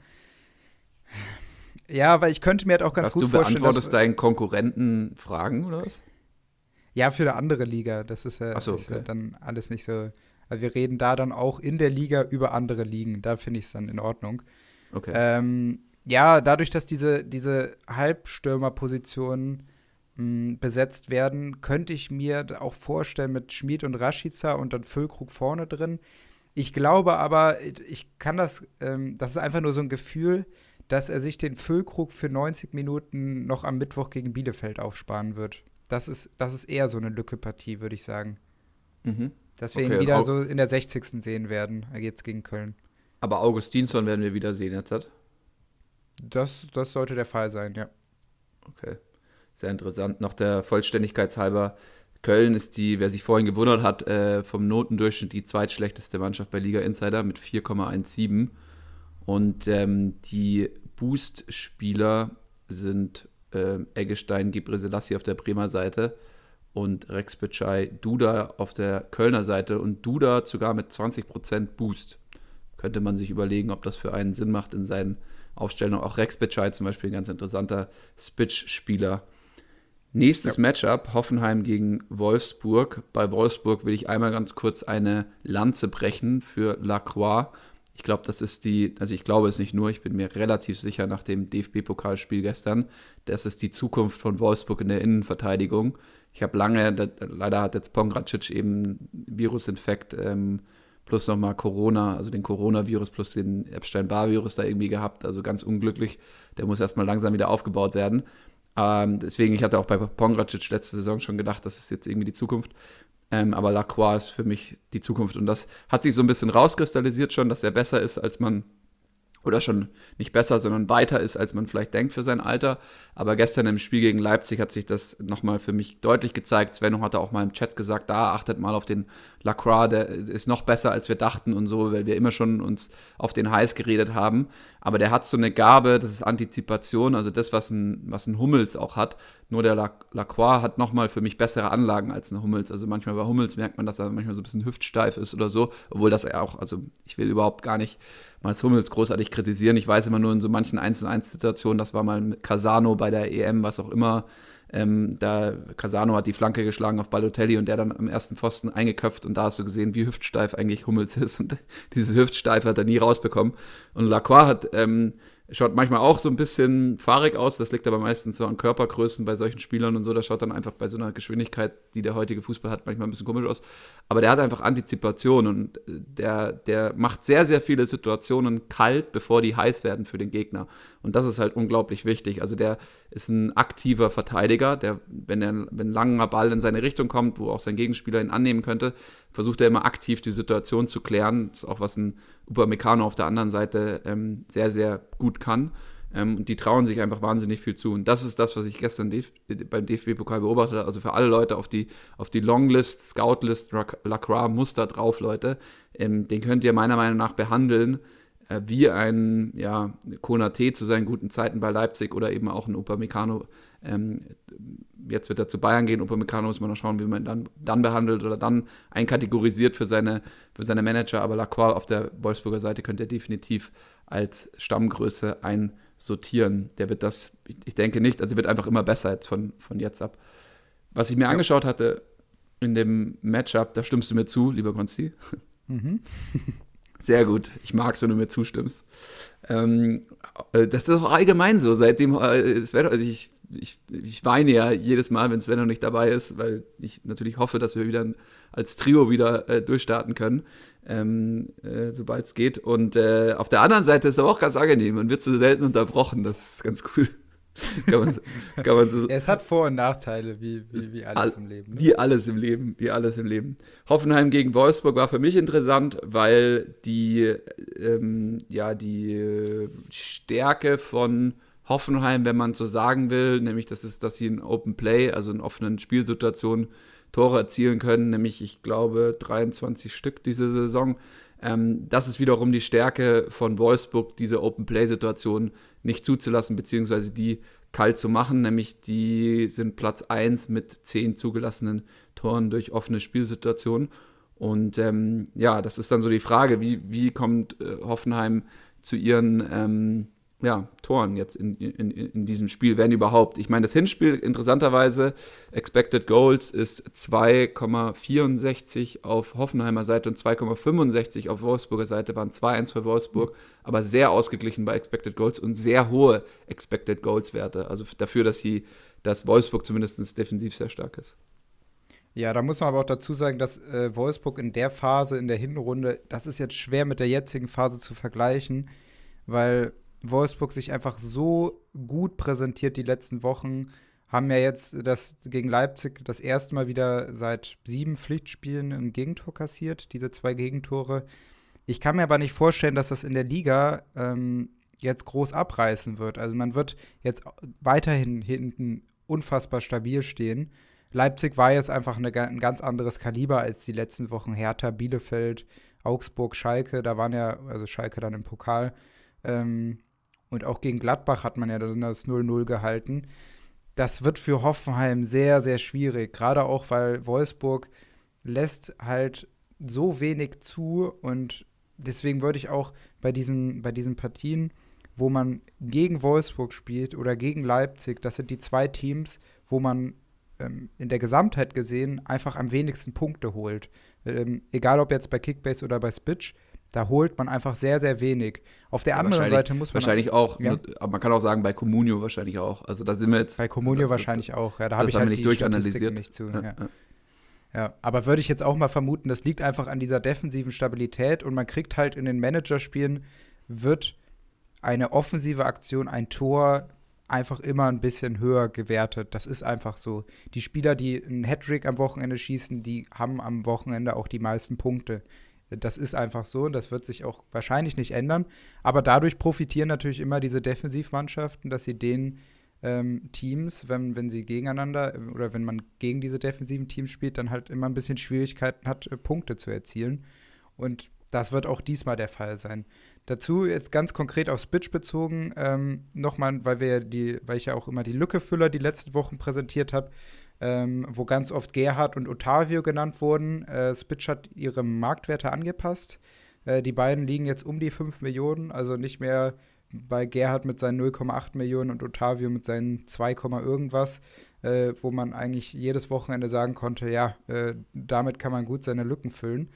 Ja, weil ich könnte mir halt auch ganz Was, gut du vorstellen. beantwortest dass, deinen Konkurrenten Fragen oder was? Ja, für eine andere Liga. Das ist ja, so, ist ja okay. dann alles nicht so. Also wir reden da dann auch in der Liga über andere Ligen. Da finde ich es dann in Ordnung. Okay. Ähm, ja, dadurch, dass diese, diese Halbstürmerpositionen mh, besetzt werden, könnte ich mir auch vorstellen mit Schmid und Rashica und dann Füllkrug vorne drin. Ich glaube aber, ich kann das, ähm, das ist einfach nur so ein Gefühl, dass er sich den Füllkrug für 90 Minuten noch am Mittwoch gegen Bielefeld aufsparen wird. Das ist, das ist eher so eine Lücke-Partie, würde ich sagen. mhm. Dass wir ihn Okay, wieder au- so in der 60. sehen werden, jetzt gegen Köln. Aber Augustinsson werden wir wieder sehen jetzt. hat? Das, das sollte der Fall sein, ja. Okay. Sehr interessant. Noch der Vollständigkeit halber. Köln ist die, wer sich vorhin gewundert hat, äh, vom Notendurchschnitt die zweitschlechteste Mannschaft bei Liga Insider mit 4,17. Und ähm, die Boost-Spieler sind äh, Eggestein, Gebre Selassie auf der Bremer Seite und Rex Bitschei, Duda auf der Kölner Seite und Duda sogar mit 20% Boost. Könnte man sich überlegen, ob das für einen Sinn macht in seinen Aufstellungen. Auch Rex Bitschei zum Beispiel, ein ganz interessanter Spitch-Spieler. Nächstes Matchup, Hoffenheim gegen Wolfsburg. Bei Wolfsburg will ich einmal ganz kurz eine Lanze brechen für Lacroix. Ich glaube, das ist die, also ich glaube es nicht nur, ich bin mir relativ sicher nach dem DFB-Pokalspiel gestern, das ist die Zukunft von Wolfsburg in der Innenverteidigung. Ich habe lange, da, leider hat jetzt Pongracic eben Virusinfekt ähm, plus nochmal Corona, also den Coronavirus plus den Epstein-Barr-Virus da irgendwie gehabt, also ganz unglücklich. Der muss erstmal langsam wieder aufgebaut werden. Ähm, deswegen, ich hatte auch bei Pongracic letzte Saison schon gedacht, das ist jetzt irgendwie die Zukunft. Ähm, aber Lacroix ist für mich die Zukunft. Und das hat sich so ein bisschen rauskristallisiert schon, dass er besser ist, als man, oder schon nicht besser, sondern weiter ist, als man vielleicht denkt für sein Alter. Aber gestern im Spiel gegen Leipzig hat sich das nochmal für mich deutlich gezeigt. Svenno hatte auch mal im Chat gesagt, da achtet mal auf den Lacroix, der ist noch besser, als wir dachten und so, weil wir immer schon uns auf den Heiß geredet haben. Aber der hat so eine Gabe, das ist Antizipation, also das, was ein, was ein Hummels auch hat. Nur der Lac- Lacroix hat nochmal für mich bessere Anlagen als ein Hummels. Also manchmal bei Hummels merkt man, dass er manchmal so ein bisschen hüftsteif ist oder so, obwohl das er auch, also ich will überhaupt gar nicht mal Hummels großartig kritisieren. Ich weiß immer nur in so manchen 1-1-Situationen, das war mal mit Casano bei der EM, was auch immer. Ähm, da Casano hat die Flanke geschlagen auf Balotelli und der dann am ersten Pfosten eingeköpft und da hast du gesehen, wie hüftsteif eigentlich Hummels ist und dieses Hüftsteif hat er nie rausbekommen. Und Lacroix hat, ähm, schaut manchmal auch so ein bisschen fahrig aus, das liegt aber meistens so an Körpergrößen bei solchen Spielern und so, das schaut dann einfach bei so einer Geschwindigkeit, die der heutige Fußball hat, manchmal ein bisschen komisch aus. Aber der hat einfach Antizipation und äh, der, der macht sehr, sehr viele Situationen kalt, bevor die heiß werden für den Gegner. Und das ist halt unglaublich wichtig. Also der ist ein aktiver Verteidiger, der, wenn, er, wenn ein langer Ball in seine Richtung kommt, wo auch sein Gegenspieler ihn annehmen könnte, versucht er immer aktiv die Situation zu klären. Das ist auch was ein Upamecano auf der anderen Seite ähm, sehr, sehr gut kann. Ähm, und die trauen sich einfach wahnsinnig viel zu. Und das ist das, was ich gestern DF beim DFB-Pokal beobachtet habe. Also für alle Leute auf die, auf die Longlist, Scoutlist, Lacroix muss da drauf, Leute. Ähm, den könnt ihr meiner Meinung nach behandeln äh, wie ein ja, Konate zu seinen guten Zeiten bei Leipzig oder eben auch ein Upamecano. Ähm, jetzt wird er zu Bayern gehen. Upamecano muss man noch schauen, wie man ihn dann, dann behandelt oder dann einkategorisiert für seine, für seine Manager. Aber Lacroix auf der Wolfsburger Seite könnt ihr definitiv als Stammgröße einsortieren. Der wird das, ich, denke nicht, also wird einfach immer besser jetzt von, von jetzt ab. Was ich mir angeschaut hatte in dem Matchup, da stimmst du mir zu, lieber Konsti. Mhm. Sehr gut. Ich mag es, wenn du mir zustimmst. Ähm, äh, das ist auch allgemein so. Seitdem äh, Sven, also ich, ich, ich weine ja jedes Mal, wenn Sven noch nicht dabei ist, weil ich natürlich hoffe, dass wir wieder als Trio wieder äh, durchstarten können, ähm, äh, sobald es geht. Und äh, auf der anderen Seite ist es aber auch ganz angenehm. Man wird so selten unterbrochen. Das ist ganz cool. Kann man, kann man so, es hat Vor- und Nachteile, wie, wie, wie alles all, im Leben. Ne? Wie alles im Leben, wie alles im Leben. Hoffenheim gegen Wolfsburg war für mich interessant, weil die, ähm, ja, die Stärke von Hoffenheim, wenn man so sagen will, nämlich das ist, dass sie in Open Play, also in offenen Spielsituationen, Tore erzielen können, nämlich ich glaube 23 Stück diese Saison. Ähm, das ist wiederum die Stärke von Wolfsburg, diese Open Play-Situation nicht zuzulassen, beziehungsweise die kalt zu machen, nämlich die sind Platz 1 mit 10 zugelassenen Toren durch offene Spielsituationen. Und ähm, ja, das ist dann so die Frage, wie, wie kommt äh, Hoffenheim zu ihren ähm, ja, Toren jetzt in, in, in diesem Spiel, wenn überhaupt. Ich meine, das Hinspiel, interessanterweise, Expected Goals ist 2,64 auf Hoffenheimer Seite und 2,65 auf Wolfsburger Seite, waren 2-1 für Wolfsburg, aber sehr ausgeglichen bei Expected Goals und sehr hohe Expected Goals Werte. Also dafür, dass sie, dass Wolfsburg zumindest defensiv sehr stark ist. Ja, da muss man aber auch dazu sagen, dass äh, Wolfsburg in der Phase, in der Hinrunde, das ist jetzt schwer mit der jetzigen Phase zu vergleichen, weil Wolfsburg sich einfach so gut präsentiert die letzten Wochen. Haben ja jetzt das gegen Leipzig das erste Mal wieder seit sieben Pflichtspielen ein Gegentor kassiert, diese zwei Gegentore. Ich kann mir aber nicht vorstellen, dass das in der Liga ähm, jetzt groß abreißen wird. Also man wird jetzt weiterhin hinten unfassbar stabil stehen. Leipzig war jetzt einfach eine, ein ganz anderes Kaliber als die letzten Wochen. Hertha, Bielefeld, Augsburg, Schalke, da waren ja, also Schalke dann im Pokal. Ähm, und auch gegen Gladbach hat man ja dann das 0-0 gehalten. Das wird für Hoffenheim sehr, sehr schwierig. Gerade auch, weil Wolfsburg lässt halt so wenig zu. Und deswegen würde ich auch bei diesen, bei diesen Partien, wo man gegen Wolfsburg spielt oder gegen Leipzig, das sind die zwei Teams, wo man ähm, in der Gesamtheit gesehen einfach am wenigsten Punkte holt. Ähm, egal ob jetzt bei Kickbase oder bei Spitch, da holt man einfach sehr, sehr wenig. Auf der ja, anderen Seite muss man. Wahrscheinlich auch, ja. aber man kann auch sagen, bei Comunio wahrscheinlich auch. Also da sind wir jetzt. Bei Comunio wahrscheinlich auch, ja. Da habe ich halt nicht durchanalysiert. Nicht zu, ja, ja. aber würde ich jetzt auch mal vermuten, das liegt einfach an dieser defensiven Stabilität und man kriegt halt in den Managerspielen, wird eine offensive Aktion, ein Tor einfach immer ein bisschen höher gewertet. Das ist einfach so. Die Spieler, die einen Hattrick am Wochenende schießen, die haben am Wochenende auch die meisten Punkte. Das ist einfach so und das wird sich auch wahrscheinlich nicht ändern. Aber dadurch profitieren natürlich immer diese Defensivmannschaften, dass sie den ähm, Teams, wenn, wenn sie gegeneinander oder wenn man gegen diese defensiven Teams spielt, dann halt immer ein bisschen Schwierigkeiten hat, äh, Punkte zu erzielen. Und das wird auch diesmal der Fall sein. Dazu jetzt ganz konkret auf Spitch bezogen, ähm, nochmal, weil die, weil ich ja auch immer die Lückefüller die letzten Wochen präsentiert habe, ähm, wo ganz oft Gerhard und Otavio genannt wurden. Äh, Spitch hat ihre Marktwerte angepasst. Äh, die beiden liegen jetzt um die 5 Millionen, also nicht mehr bei Gerhard mit seinen 0,8 Millionen und Otavio mit seinen 2, irgendwas, äh, wo man eigentlich jedes Wochenende sagen konnte, ja, äh, damit kann man gut seine Lücken füllen.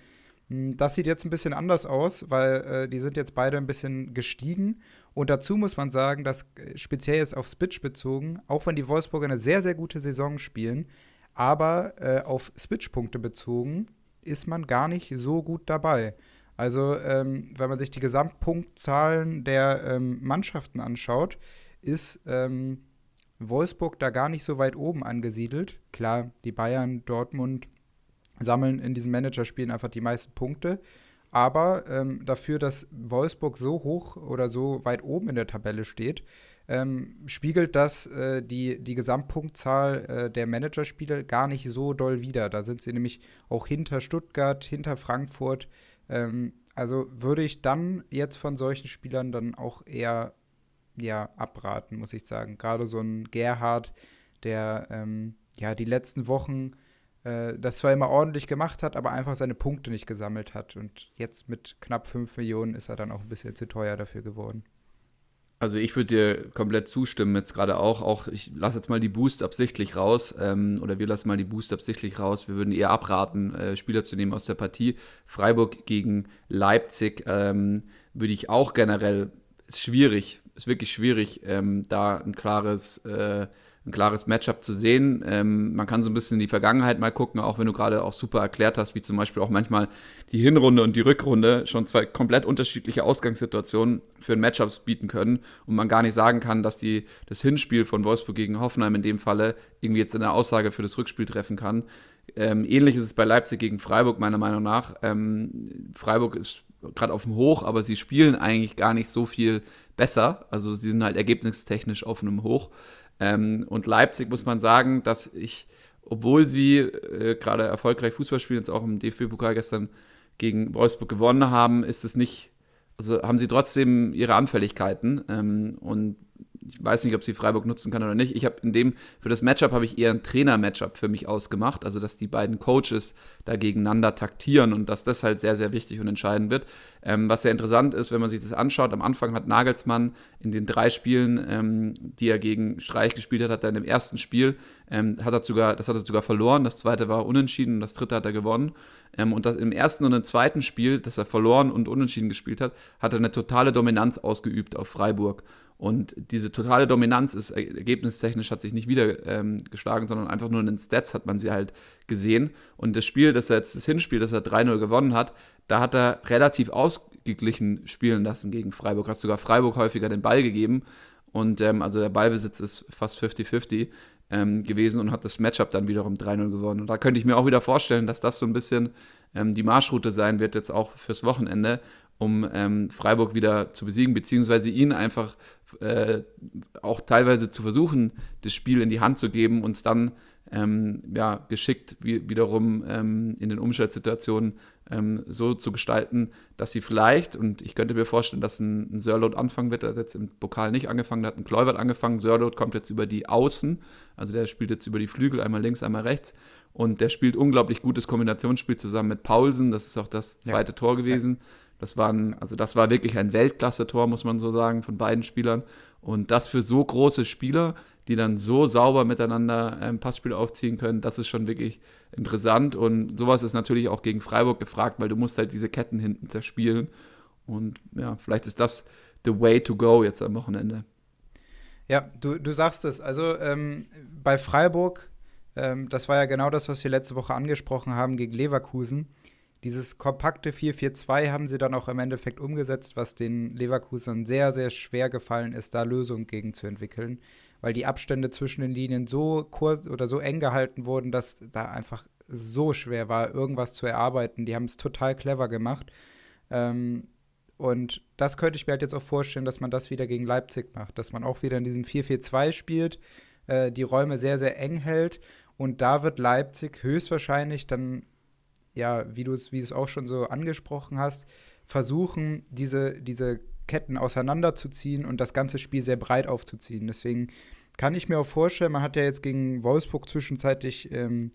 Hm, das sieht jetzt ein bisschen anders aus, weil äh, die sind jetzt beide ein bisschen gestiegen und dazu muss man sagen, dass äh, speziell jetzt auf Spitch bezogen, auch wenn die Wolfsburger eine sehr, sehr gute Saison spielen, aber äh, auf Spitch-Punkte bezogen ist man gar nicht so gut dabei. Also, ähm, wenn man sich die Gesamtpunktzahlen der ähm, Mannschaften anschaut, ist ähm, Wolfsburg da gar nicht so weit oben angesiedelt. Klar, die Bayern, Dortmund sammeln in diesen Managerspielen einfach die meisten Punkte. Aber ähm, dafür, dass Wolfsburg so hoch oder so weit oben in der Tabelle steht, ähm, spiegelt das äh, die, die Gesamtpunktzahl äh, der Managerspiele gar nicht so doll wider. Da sind sie nämlich auch hinter Stuttgart, hinter Frankfurt. Ähm, also würde ich dann jetzt von solchen Spielern dann auch eher ja, abraten, muss ich sagen. Gerade so ein Gerhard, der ähm, ja die letzten Wochen äh, das zwar immer ordentlich gemacht hat, aber einfach seine Punkte nicht gesammelt hat. Und jetzt mit knapp 5 Millionen ist er dann auch ein bisschen zu teuer dafür geworden. Also ich würde dir komplett zustimmen jetzt gerade auch. Auch ich lasse jetzt mal die Boost absichtlich raus ähm, oder wir lassen mal die Boost absichtlich raus. Wir würden eher abraten, äh, Spieler zu nehmen aus der Partie. Freiburg gegen Leipzig ähm, würde ich auch generell ist schwierig, ist wirklich schwierig, ähm, da ein klares äh, ein klares Matchup zu sehen. Ähm, man kann so ein bisschen in die Vergangenheit mal gucken, auch wenn du gerade auch super erklärt hast, wie zum Beispiel auch manchmal die Hinrunde und die Rückrunde schon zwei komplett unterschiedliche Ausgangssituationen für ein Matchups bieten können und man gar nicht sagen kann, dass die, das Hinspiel von Wolfsburg gegen Hoffenheim in dem Falle irgendwie jetzt eine Aussage für das Rückspiel treffen kann. Ähm, ähnlich ist es bei Leipzig gegen Freiburg, meiner Meinung nach. Ähm, Freiburg ist gerade auf dem Hoch, aber sie spielen eigentlich gar nicht so viel besser. Also sie sind halt ergebnistechnisch auf einem Hoch. Ähm, und Leipzig muss man sagen, dass ich, obwohl sie äh, gerade erfolgreich Fußball spielen, jetzt auch im DFB-Pokal gestern gegen Wolfsburg gewonnen haben, ist es nicht, also haben sie trotzdem ihre Anfälligkeiten. Ähm, und ich weiß nicht, ob sie Freiburg nutzen kann oder nicht. Ich habe in dem, für das Matchup habe ich eher ein Trainer-Matchup für mich ausgemacht, also dass die beiden Coaches da gegeneinander taktieren und dass das halt sehr, sehr wichtig und entscheidend wird. Ähm, was sehr interessant ist, wenn man sich das anschaut, am Anfang hat Nagelsmann in den drei Spielen, ähm, die er gegen Streich gespielt hat, hat er in dem ersten Spiel, ähm, hat er sogar, das hat er sogar verloren, das zweite war unentschieden und das dritte hat er gewonnen. Ähm, und das im ersten und im zweiten Spiel, das er verloren und unentschieden gespielt hat, hat er eine totale Dominanz ausgeübt auf Freiburg. Und diese totale Dominanz ist ergebnistechnisch hat sich nicht wieder ähm, geschlagen, sondern einfach nur in den Stats hat man sie halt gesehen. Und das Spiel, das er jetzt das Hinspiel, das er 3-0 gewonnen hat, da hat er relativ ausgeglichen spielen lassen gegen Freiburg. Hat sogar Freiburg häufiger den Ball gegeben. Und ähm, also der Ballbesitz ist fast 50-50 ähm, gewesen und hat das Matchup dann wiederum 3-0 gewonnen. Und da könnte ich mir auch wieder vorstellen, dass das so ein bisschen ähm, die Marschroute sein wird, jetzt auch fürs Wochenende, um ähm, Freiburg wieder zu besiegen, beziehungsweise ihn einfach äh, auch teilweise zu versuchen, das Spiel in die Hand zu geben, uns dann ähm, ja, geschickt wie, wiederum ähm, in den Umschaltsituationen ähm, so zu gestalten, dass sie vielleicht, und ich könnte mir vorstellen, dass ein, ein Sörlot anfangen wird, der hat jetzt im Pokal nicht angefangen, der hat ein Kluivert angefangen, Sörlot kommt jetzt über die Außen, also der spielt jetzt über die Flügel, einmal links, einmal rechts, und der spielt unglaublich gutes Kombinationsspiel zusammen mit Paulsen, das ist auch das zweite ja. Tor gewesen. Ja das, waren, also das war wirklich ein Weltklasse-Tor, muss man so sagen, von beiden Spielern. Und das für so große Spieler, die dann so sauber miteinander ein Passspiel aufziehen können, das ist schon wirklich interessant. Und sowas ist natürlich auch gegen Freiburg gefragt, weil du musst halt diese Ketten hinten zerspielen. Und ja, vielleicht ist das the way to go jetzt am Wochenende. Ja, du, du sagst es. Also ähm, bei Freiburg, ähm, das war ja genau das, was wir letzte Woche angesprochen haben gegen Leverkusen. Dieses kompakte 4-4-2 haben sie dann auch im Endeffekt umgesetzt, was den Leverkusen sehr, sehr schwer gefallen ist, da Lösungen gegen zu entwickeln, weil die Abstände zwischen den Linien so kurz oder so eng gehalten wurden, dass da einfach so schwer war, irgendwas zu erarbeiten. Die haben es total clever gemacht. Ähm, und das könnte ich mir halt jetzt auch vorstellen, dass man das wieder gegen Leipzig macht, dass man auch wieder in diesem 4-4-2 spielt, äh, die Räume sehr, sehr eng hält. Und da wird Leipzig höchstwahrscheinlich dann ja, wie du es wie auch schon so angesprochen hast, versuchen, diese, diese Ketten auseinanderzuziehen und das ganze Spiel sehr breit aufzuziehen. Deswegen kann ich mir auch vorstellen, man hat ja jetzt gegen Wolfsburg zwischenzeitlich ähm,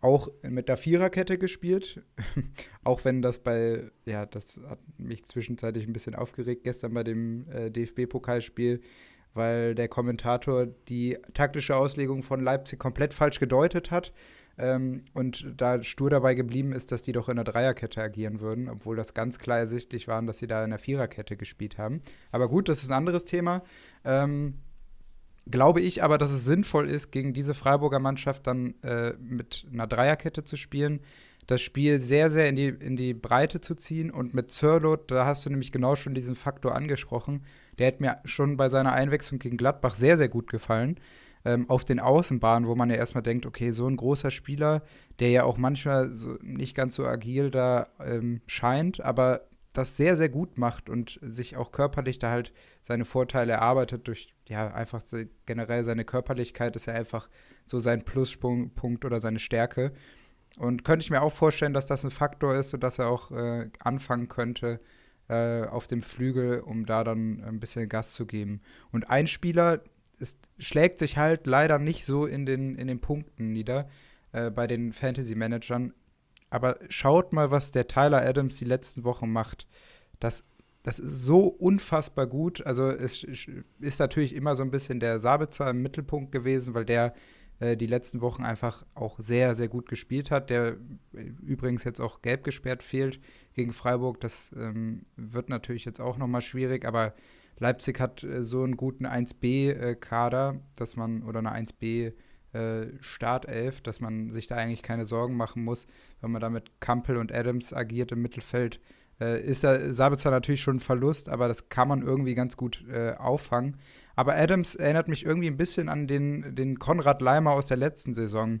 auch mit der Viererkette gespielt. auch wenn das bei, ja, das hat mich zwischenzeitlich ein bisschen aufgeregt gestern bei dem äh, DFB-Pokalspiel, weil der Kommentator die taktische Auslegung von Leipzig komplett falsch gedeutet hat ähm, und da stur dabei geblieben ist, dass die doch in der Dreierkette agieren würden, obwohl das ganz klar ersichtlich war, dass sie da in der Viererkette gespielt haben. Aber gut, das ist ein anderes Thema. Ähm, glaube ich aber, dass es sinnvoll ist, gegen diese Freiburger Mannschaft dann äh, mit einer Dreierkette zu spielen, das Spiel sehr, sehr in die, in die Breite zu ziehen. Und mit Zerlot, da hast du nämlich genau schon diesen Faktor angesprochen. Der hat mir schon bei seiner Einwechslung gegen Gladbach sehr, sehr gut gefallen ähm, auf den Außenbahnen, wo man ja erstmal denkt, okay, so ein großer Spieler, der ja auch manchmal so nicht ganz so agil da ähm, scheint, aber das sehr, sehr gut macht und sich auch körperlich da halt seine Vorteile erarbeitet durch, ja, einfach generell seine Körperlichkeit ist ja einfach so sein Pluspunkt oder seine Stärke. Und könnte ich mir auch vorstellen, dass das ein Faktor ist und dass er auch äh, anfangen könnte äh, auf dem Flügel, um da dann ein bisschen Gas zu geben. Und ein Spieler, es schlägt sich halt leider nicht so in den, in den Punkten nieder äh, bei den Fantasy-Managern. Aber schaut mal, was der Tyler Adams die letzten Wochen macht. Das, das ist so unfassbar gut. Also es ist natürlich immer so ein bisschen der Sabitzer im Mittelpunkt gewesen, weil der äh, die letzten Wochen einfach auch sehr, sehr gut gespielt hat. Der äh, übrigens jetzt auch gelb gesperrt fehlt gegen Freiburg. Das ähm, wird natürlich jetzt auch nochmal schwierig, aber Leipzig hat äh, so einen guten 1B-Kader, äh, dass man, oder eine 1B- äh, Startelf, dass man sich da eigentlich keine Sorgen machen muss, wenn man da mit Kampel und Adams agiert im Mittelfeld. Äh, ist da Sabitzer natürlich schon ein Verlust, aber das kann man irgendwie ganz gut äh, auffangen. Aber Adams erinnert mich irgendwie ein bisschen an den, den Konrad Leimer aus der letzten Saison,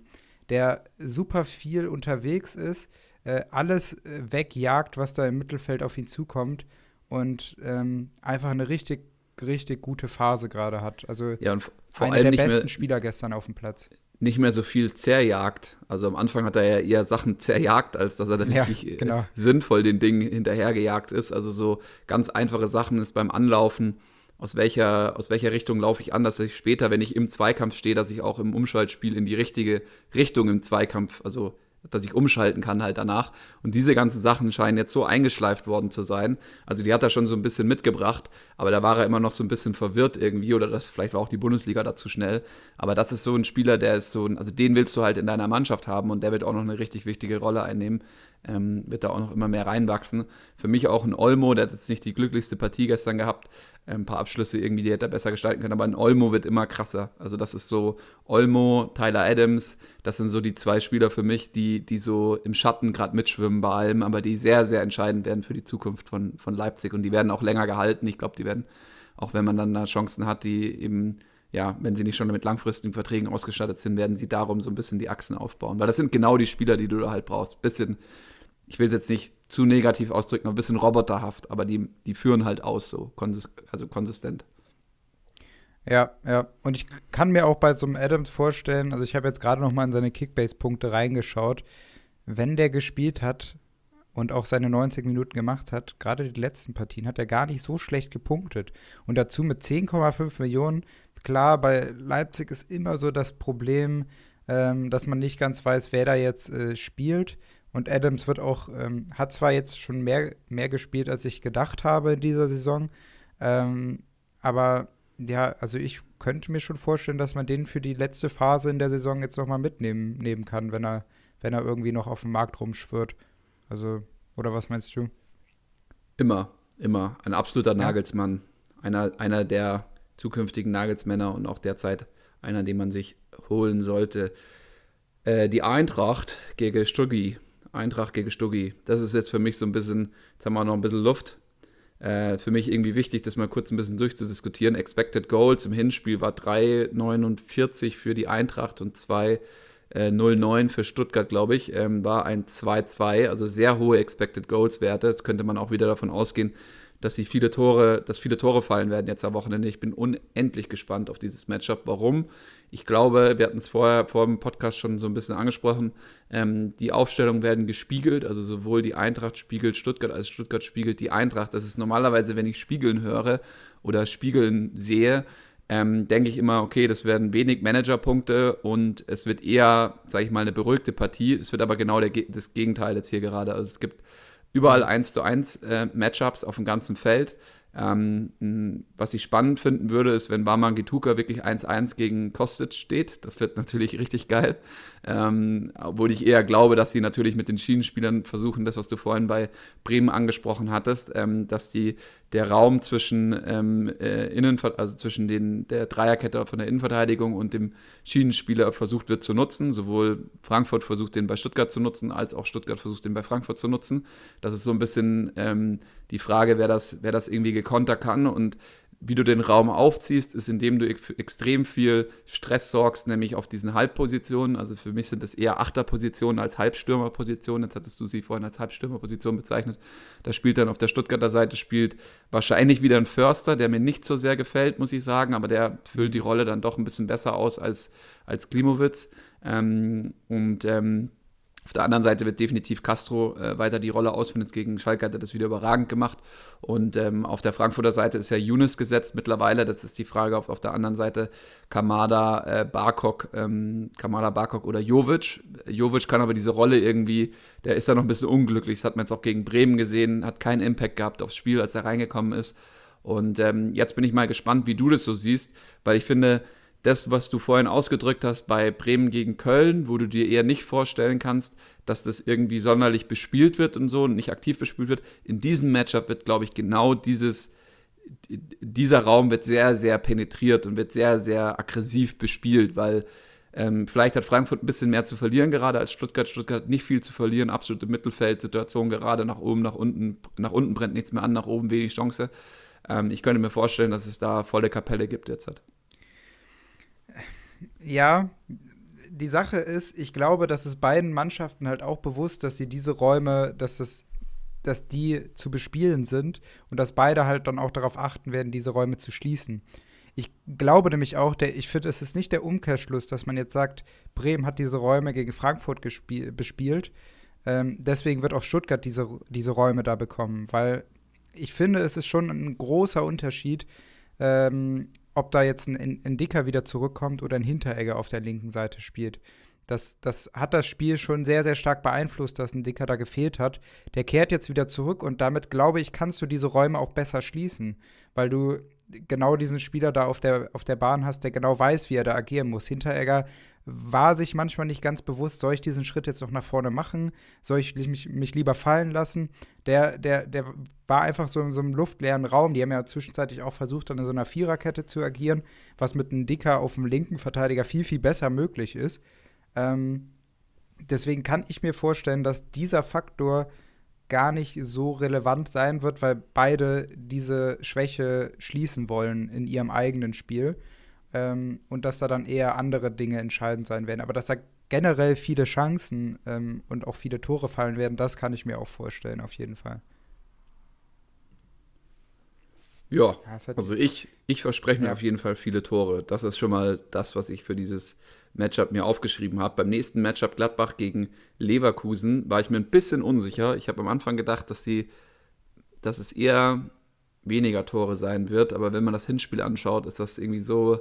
der super viel unterwegs ist, äh, alles wegjagt, was da im Mittelfeld auf ihn zukommt und ähm, einfach eine richtig, richtig gute Phase gerade hat. Also ja, und vor einer allem der besten mehr, Spieler gestern auf dem Platz. Nicht mehr so viel zerjagt. Also am Anfang hat er ja eher Sachen zerjagt, als dass er dann Ja, wirklich äh, genau. sinnvoll den Ding hinterhergejagt ist. Also so ganz einfache Sachen ist beim Anlaufen, aus welcher, aus welcher Richtung laufe ich an, dass ich später, wenn ich im Zweikampf stehe, dass ich auch im Umschaltspiel in die richtige Richtung im Zweikampf, also dass ich umschalten kann halt danach. Und diese ganzen Sachen scheinen jetzt so eingeschleift worden zu sein. Also die hat er schon so ein bisschen mitgebracht, aber da war er immer noch so ein bisschen verwirrt irgendwie oder das vielleicht war auch die Bundesliga dazu schnell. Aber das ist so ein Spieler, der ist so, also den willst du halt in deiner Mannschaft haben und der wird auch noch eine richtig wichtige Rolle einnehmen. Ähm, wird da auch noch immer mehr reinwachsen. Für mich auch ein Olmo, der hat jetzt nicht die glücklichste Partie gestern gehabt. ein paar Abschlüsse irgendwie, die hätte er besser gestalten können, aber ein Olmo wird immer krasser. Also das ist so Olmo, Tyler Adams, das sind so die zwei Spieler für mich, die, die so im Schatten gerade mitschwimmen bei allem, aber die sehr, sehr entscheidend werden für die Zukunft von, von Leipzig und die werden auch länger gehalten. Ich glaube, die werden, auch wenn man dann da Chancen hat, die eben ja, wenn sie nicht schon mit langfristigen Verträgen ausgestattet sind, werden sie darum so ein bisschen die Achsen aufbauen. Weil das sind genau die Spieler, die du da halt brauchst. Bisschen, ich will es jetzt nicht zu negativ ausdrücken, ein bisschen roboterhaft, aber die, die führen halt aus, so, also konsistent. Ja, ja. Und ich kann mir auch bei so einem Adams vorstellen, also ich habe jetzt gerade noch mal in seine Kickbase-Punkte reingeschaut, wenn der gespielt hat und auch seine 90 Minuten gemacht hat, gerade die letzten Partien, hat er gar nicht so schlecht gepunktet. Und dazu mit 10,5 Millionen, klar, bei Leipzig ist immer so das Problem, ähm, dass man nicht ganz weiß, wer da jetzt äh, spielt. Und Adams wird auch, ähm, hat zwar jetzt schon mehr, mehr gespielt, als ich gedacht habe in dieser Saison, ähm, aber ja, also ich könnte mir schon vorstellen, dass man den für die letzte Phase in der Saison jetzt nochmal mitnehmen nehmen kann, wenn er, wenn er irgendwie noch auf dem Markt rumschwirrt. Also, oder was meinst du? Immer, immer. Ein absoluter Nagelsmann. Einer, einer der zukünftigen Nagelsmänner und auch derzeit einer, den man sich holen sollte. Äh, die Eintracht gegen Stuggi. Eintracht gegen Stuggi. Das ist jetzt für mich so ein bisschen, jetzt haben wir noch ein bisschen Luft. Äh, für mich irgendwie wichtig, das mal kurz ein bisschen durchzudiskutieren. Expected Goals im Hinspiel war 3,49 für die Eintracht und 2,09 für Stuttgart, glaube ich. Ähm, war ein 2-2, also sehr hohe Expected Goals Werte. Jetzt könnte man auch wieder davon ausgehen, dass sie viele Tore, dass viele Tore fallen werden jetzt am Wochenende. Ich bin unendlich gespannt auf dieses Matchup. Warum? Ich glaube, wir hatten es vorher vor dem Podcast schon so ein bisschen angesprochen. Ähm, die Aufstellungen werden gespiegelt, also sowohl die Eintracht spiegelt Stuttgart als Stuttgart spiegelt die Eintracht. Das ist normalerweise, wenn ich Spiegeln höre oder Spiegeln sehe, ähm, denke ich immer, okay, das werden wenig Managerpunkte und es wird eher, sage ich mal, eine beruhigte Partie. Es wird aber genau der, das Gegenteil jetzt hier gerade. Also es gibt überall 1 zu 1 äh, Matchups auf dem ganzen Feld. Ähm, was ich spannend finden würde, ist, wenn Barman Gituka wirklich 1-1 gegen Kostic steht. Das wird natürlich richtig geil. Ähm, obwohl ich eher glaube, dass sie natürlich mit den Schienenspielern versuchen, das, was du vorhin bei Bremen angesprochen hattest, ähm, dass die der Raum zwischen ähm, äh, Innen, also zwischen den, der Dreierkette von der Innenverteidigung und dem Schienenspieler versucht wird zu nutzen. Sowohl Frankfurt versucht den bei Stuttgart zu nutzen, als auch Stuttgart versucht den bei Frankfurt zu nutzen. Das ist so ein bisschen ähm, die Frage, wer das, wer das irgendwie gekontert kann. Und wie du den Raum aufziehst, ist, indem du für extrem viel Stress sorgst, nämlich auf diesen Halbpositionen. Also für mich sind das eher Achterpositionen als Halbstürmerpositionen. Jetzt hattest du sie vorhin als Halbstürmerposition bezeichnet. Da spielt dann auf der Stuttgarter Seite spielt wahrscheinlich wieder ein Förster, der mir nicht so sehr gefällt, muss ich sagen, aber der füllt die Rolle dann doch ein bisschen besser aus als, als Klimowitz. Ähm, und ähm, auf der anderen Seite wird definitiv Castro äh, weiter die Rolle ausführen. Jetzt gegen Schalke hat er das wieder überragend gemacht. Und ähm, auf der Frankfurter Seite ist ja Younes gesetzt mittlerweile. Das ist die Frage. Auf, auf der anderen Seite Kamada, äh, Barkok, ähm, Kamada, Barkok oder Jovic. Jovic kann aber diese Rolle irgendwie, der ist da noch ein bisschen unglücklich. Das hat man jetzt auch gegen Bremen gesehen, hat keinen Impact gehabt aufs Spiel, als er reingekommen ist. Und ähm, jetzt bin ich mal gespannt, wie du das so siehst, weil ich finde, das, was du vorhin ausgedrückt hast bei Bremen gegen Köln, wo du dir eher nicht vorstellen kannst, dass das irgendwie sonderlich bespielt wird und so und nicht aktiv bespielt wird. In diesem Matchup wird, glaube ich, genau dieses dieser Raum wird sehr, sehr penetriert und wird sehr, sehr aggressiv bespielt, weil ähm, vielleicht hat Frankfurt ein bisschen mehr zu verlieren gerade als Stuttgart. Stuttgart hat nicht viel zu verlieren, absolute Mittelfeldsituation gerade nach oben, nach unten. Nach unten brennt nichts mehr an, nach oben wenig Chance. Ähm, ich könnte mir vorstellen, dass es da volle Kapelle gibt jetzt. Halt. Ja, die Sache ist, ich glaube, dass es beiden Mannschaften halt auch bewusst, dass sie diese Räume, dass das dass die zu bespielen sind und dass beide halt dann auch darauf achten werden, diese Räume zu schließen. Ich glaube nämlich auch, der, ich finde, es ist nicht der Umkehrschluss, dass man jetzt sagt, Bremen hat diese Räume gegen Frankfurt bespielt. Ähm, deswegen wird auch Stuttgart diese, diese Räume da bekommen, weil ich finde, es ist schon ein großer Unterschied, ähm, ob da jetzt ein, ein Dicker wieder zurückkommt oder ein Hinteregger auf der linken Seite spielt. Das, das hat das Spiel schon sehr, sehr stark beeinflusst, dass ein Dicker da gefehlt hat. Der kehrt jetzt wieder zurück und damit, glaube ich, kannst du diese Räume auch besser schließen, weil du genau diesen Spieler da auf der, auf der Bahn hast, der genau weiß, wie er da agieren muss. Hinteregger war sich manchmal nicht ganz bewusst, soll ich diesen Schritt jetzt noch nach vorne machen? Soll ich mich, mich lieber fallen lassen? Der, der, der war einfach so in so einem luftleeren Raum. Die haben ja zwischenzeitlich auch versucht, dann in so einer Viererkette zu agieren, was mit einem Dicker auf dem linken Verteidiger viel, viel besser möglich ist. Ähm, deswegen kann ich mir vorstellen, dass dieser Faktor gar nicht so relevant sein wird, weil beide diese Schwäche schließen wollen in ihrem eigenen Spiel. Ähm, und dass da dann eher andere Dinge entscheidend sein werden. Aber dass da generell viele Chancen ähm, und auch viele Tore fallen werden, das kann ich mir auch vorstellen, auf jeden Fall. Ja, also ich, ich verspreche mir ja. auf jeden Fall viele Tore. Das ist schon mal das, was ich für dieses Matchup mir aufgeschrieben habe. Beim nächsten Matchup Gladbach gegen Leverkusen war ich mir ein bisschen unsicher. Ich habe am Anfang gedacht, dass sie, dass es eher weniger Tore sein wird, aber wenn man das Hinspiel anschaut, ist das irgendwie so,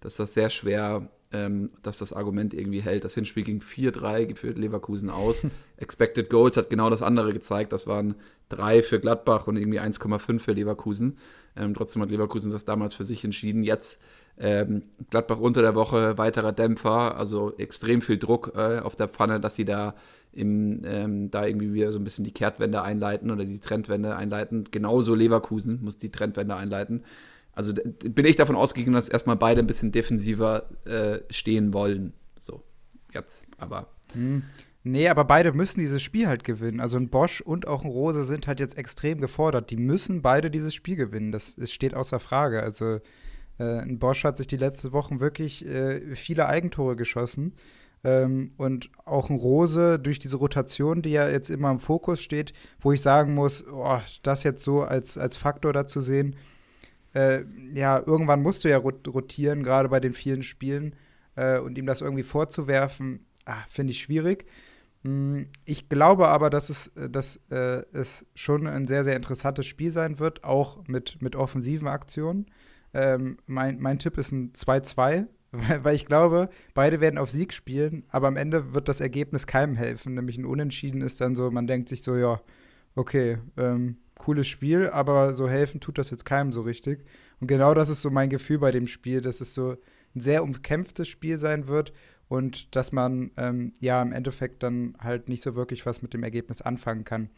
dass das sehr schwer, ähm, dass das Argument irgendwie hält. Das Hinspiel ging 4-3 für Leverkusen aus. Expected Goals hat genau das andere gezeigt. Das waren 3 für Gladbach und irgendwie 1,5 für Leverkusen. Ähm, trotzdem hat Leverkusen das damals für sich entschieden. Jetzt ähm, Gladbach unter der Woche weiterer Dämpfer, also extrem viel Druck äh, auf der Pfanne, dass sie da im, ähm, da irgendwie wieder so ein bisschen die Kehrtwende einleiten oder die Trendwende einleiten. Genauso Leverkusen muss die Trendwende einleiten. Also bin ich davon ausgegangen, dass erstmal beide ein bisschen defensiver äh, stehen wollen. So, jetzt, aber. Hm. Nee, aber beide müssen dieses Spiel halt gewinnen. Also ein Bosch und auch ein Rose sind halt jetzt extrem gefordert. Die müssen beide dieses Spiel gewinnen. Das, das steht außer Frage. Also äh, Bosch hat sich die letzten Wochen wirklich äh, viele Eigentore geschossen. Ähm, und auch ein Rose durch diese Rotation, die ja jetzt immer im Fokus steht, wo ich sagen muss, oh, das jetzt so als, als Faktor dazu sehen, äh, ja, irgendwann musst du ja rotieren, gerade bei den vielen Spielen. Äh, und ihm das irgendwie vorzuwerfen, ah, finde ich schwierig. Hm, ich glaube aber, dass es, äh, dass, äh, es schon ein sehr, sehr interessantes Spiel sein wird, auch mit, mit offensiven Aktionen. Ähm, mein, mein Tipp ist ein 2-2, weil, weil, ich glaube, beide werden auf Sieg spielen, aber am Ende wird das Ergebnis keinem helfen. Nämlich ein Unentschieden ist dann so, man denkt sich so, ja, okay, ähm, cooles Spiel, aber so helfen tut das jetzt keinem so richtig. Und genau das ist so mein Gefühl bei dem Spiel, dass es so ein sehr umkämpftes Spiel sein wird und dass man ähm, ja im Endeffekt dann halt nicht so wirklich was mit dem Ergebnis anfangen kann.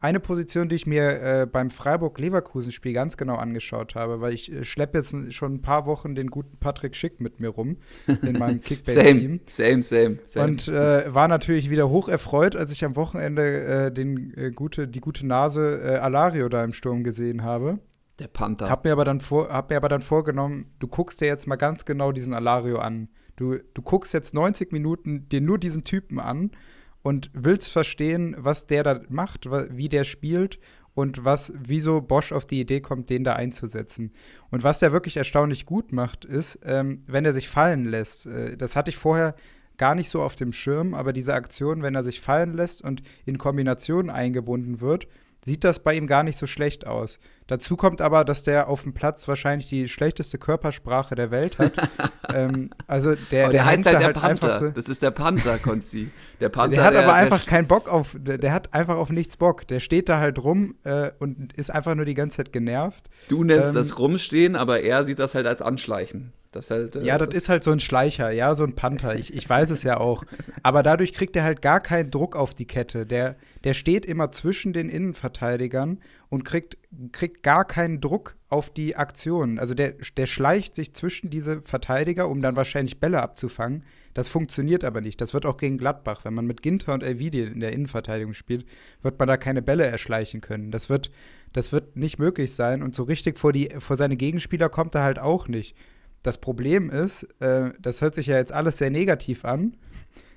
Eine Position, die ich mir äh, beim Freiburg-Leverkusen-Spiel ganz genau angeschaut habe, weil ich äh, schleppe jetzt schon ein paar Wochen den guten Patrick Schick mit mir rum in meinem Kickbase-Team. same, same, same, Und äh, war natürlich wieder hoch erfreut, als ich am Wochenende äh, den, äh, gute, die gute Nase äh, Alario da im Sturm gesehen habe. Der Panther. Hab mir, aber dann vor, hab mir aber dann vorgenommen, du guckst dir jetzt mal ganz genau diesen Alario an. Du, du guckst jetzt 90 Minuten dir nur diesen Typen an und willst verstehen, was der da macht, wie der spielt und was, wieso Bosch auf die Idee kommt, den da einzusetzen. Und was der wirklich erstaunlich gut macht, ist, ähm, wenn er sich fallen lässt. Äh, das hatte ich vorher gar nicht so auf dem Schirm, aber diese Aktion, wenn er sich fallen lässt und in Kombination eingebunden wird, sieht das bei ihm gar nicht so schlecht aus. Dazu kommt aber, dass der auf dem Platz wahrscheinlich die schlechteste Körpersprache der Welt hat. ähm, also der, aber der, der heißt halt der halt Panther. So, das ist der Panther, Konzi. Der Panther. Der hat aber der, einfach keinen Bock auf, der, der, hat einfach auf nichts Bock. Der steht da halt rum äh, und ist einfach nur die ganze Zeit genervt. Du nennst ähm, das Rumstehen, aber er sieht das halt als Anschleichen. Das halt, äh, ja, das, das, ist halt so ein Schleicher, ja, so ein Panther. Ich, ich weiß es ja auch. Aber dadurch kriegt er halt gar keinen Druck auf die Kette. Der, der steht immer zwischen den Innenverteidigern und kriegt, kriegt gar keinen Druck auf die Aktionen. Also der, der schleicht sich zwischen diese Verteidiger, um dann wahrscheinlich Bälle abzufangen. Das funktioniert aber nicht. Das wird auch gegen Gladbach. Wenn man mit Ginter und Elvidi in der Innenverteidigung spielt, wird man da keine Bälle erschleichen können. Das wird, das wird nicht möglich sein. Und so richtig vor, die, vor seine Gegenspieler kommt er halt auch nicht. Das Problem ist, äh, das hört sich ja jetzt alles sehr negativ an.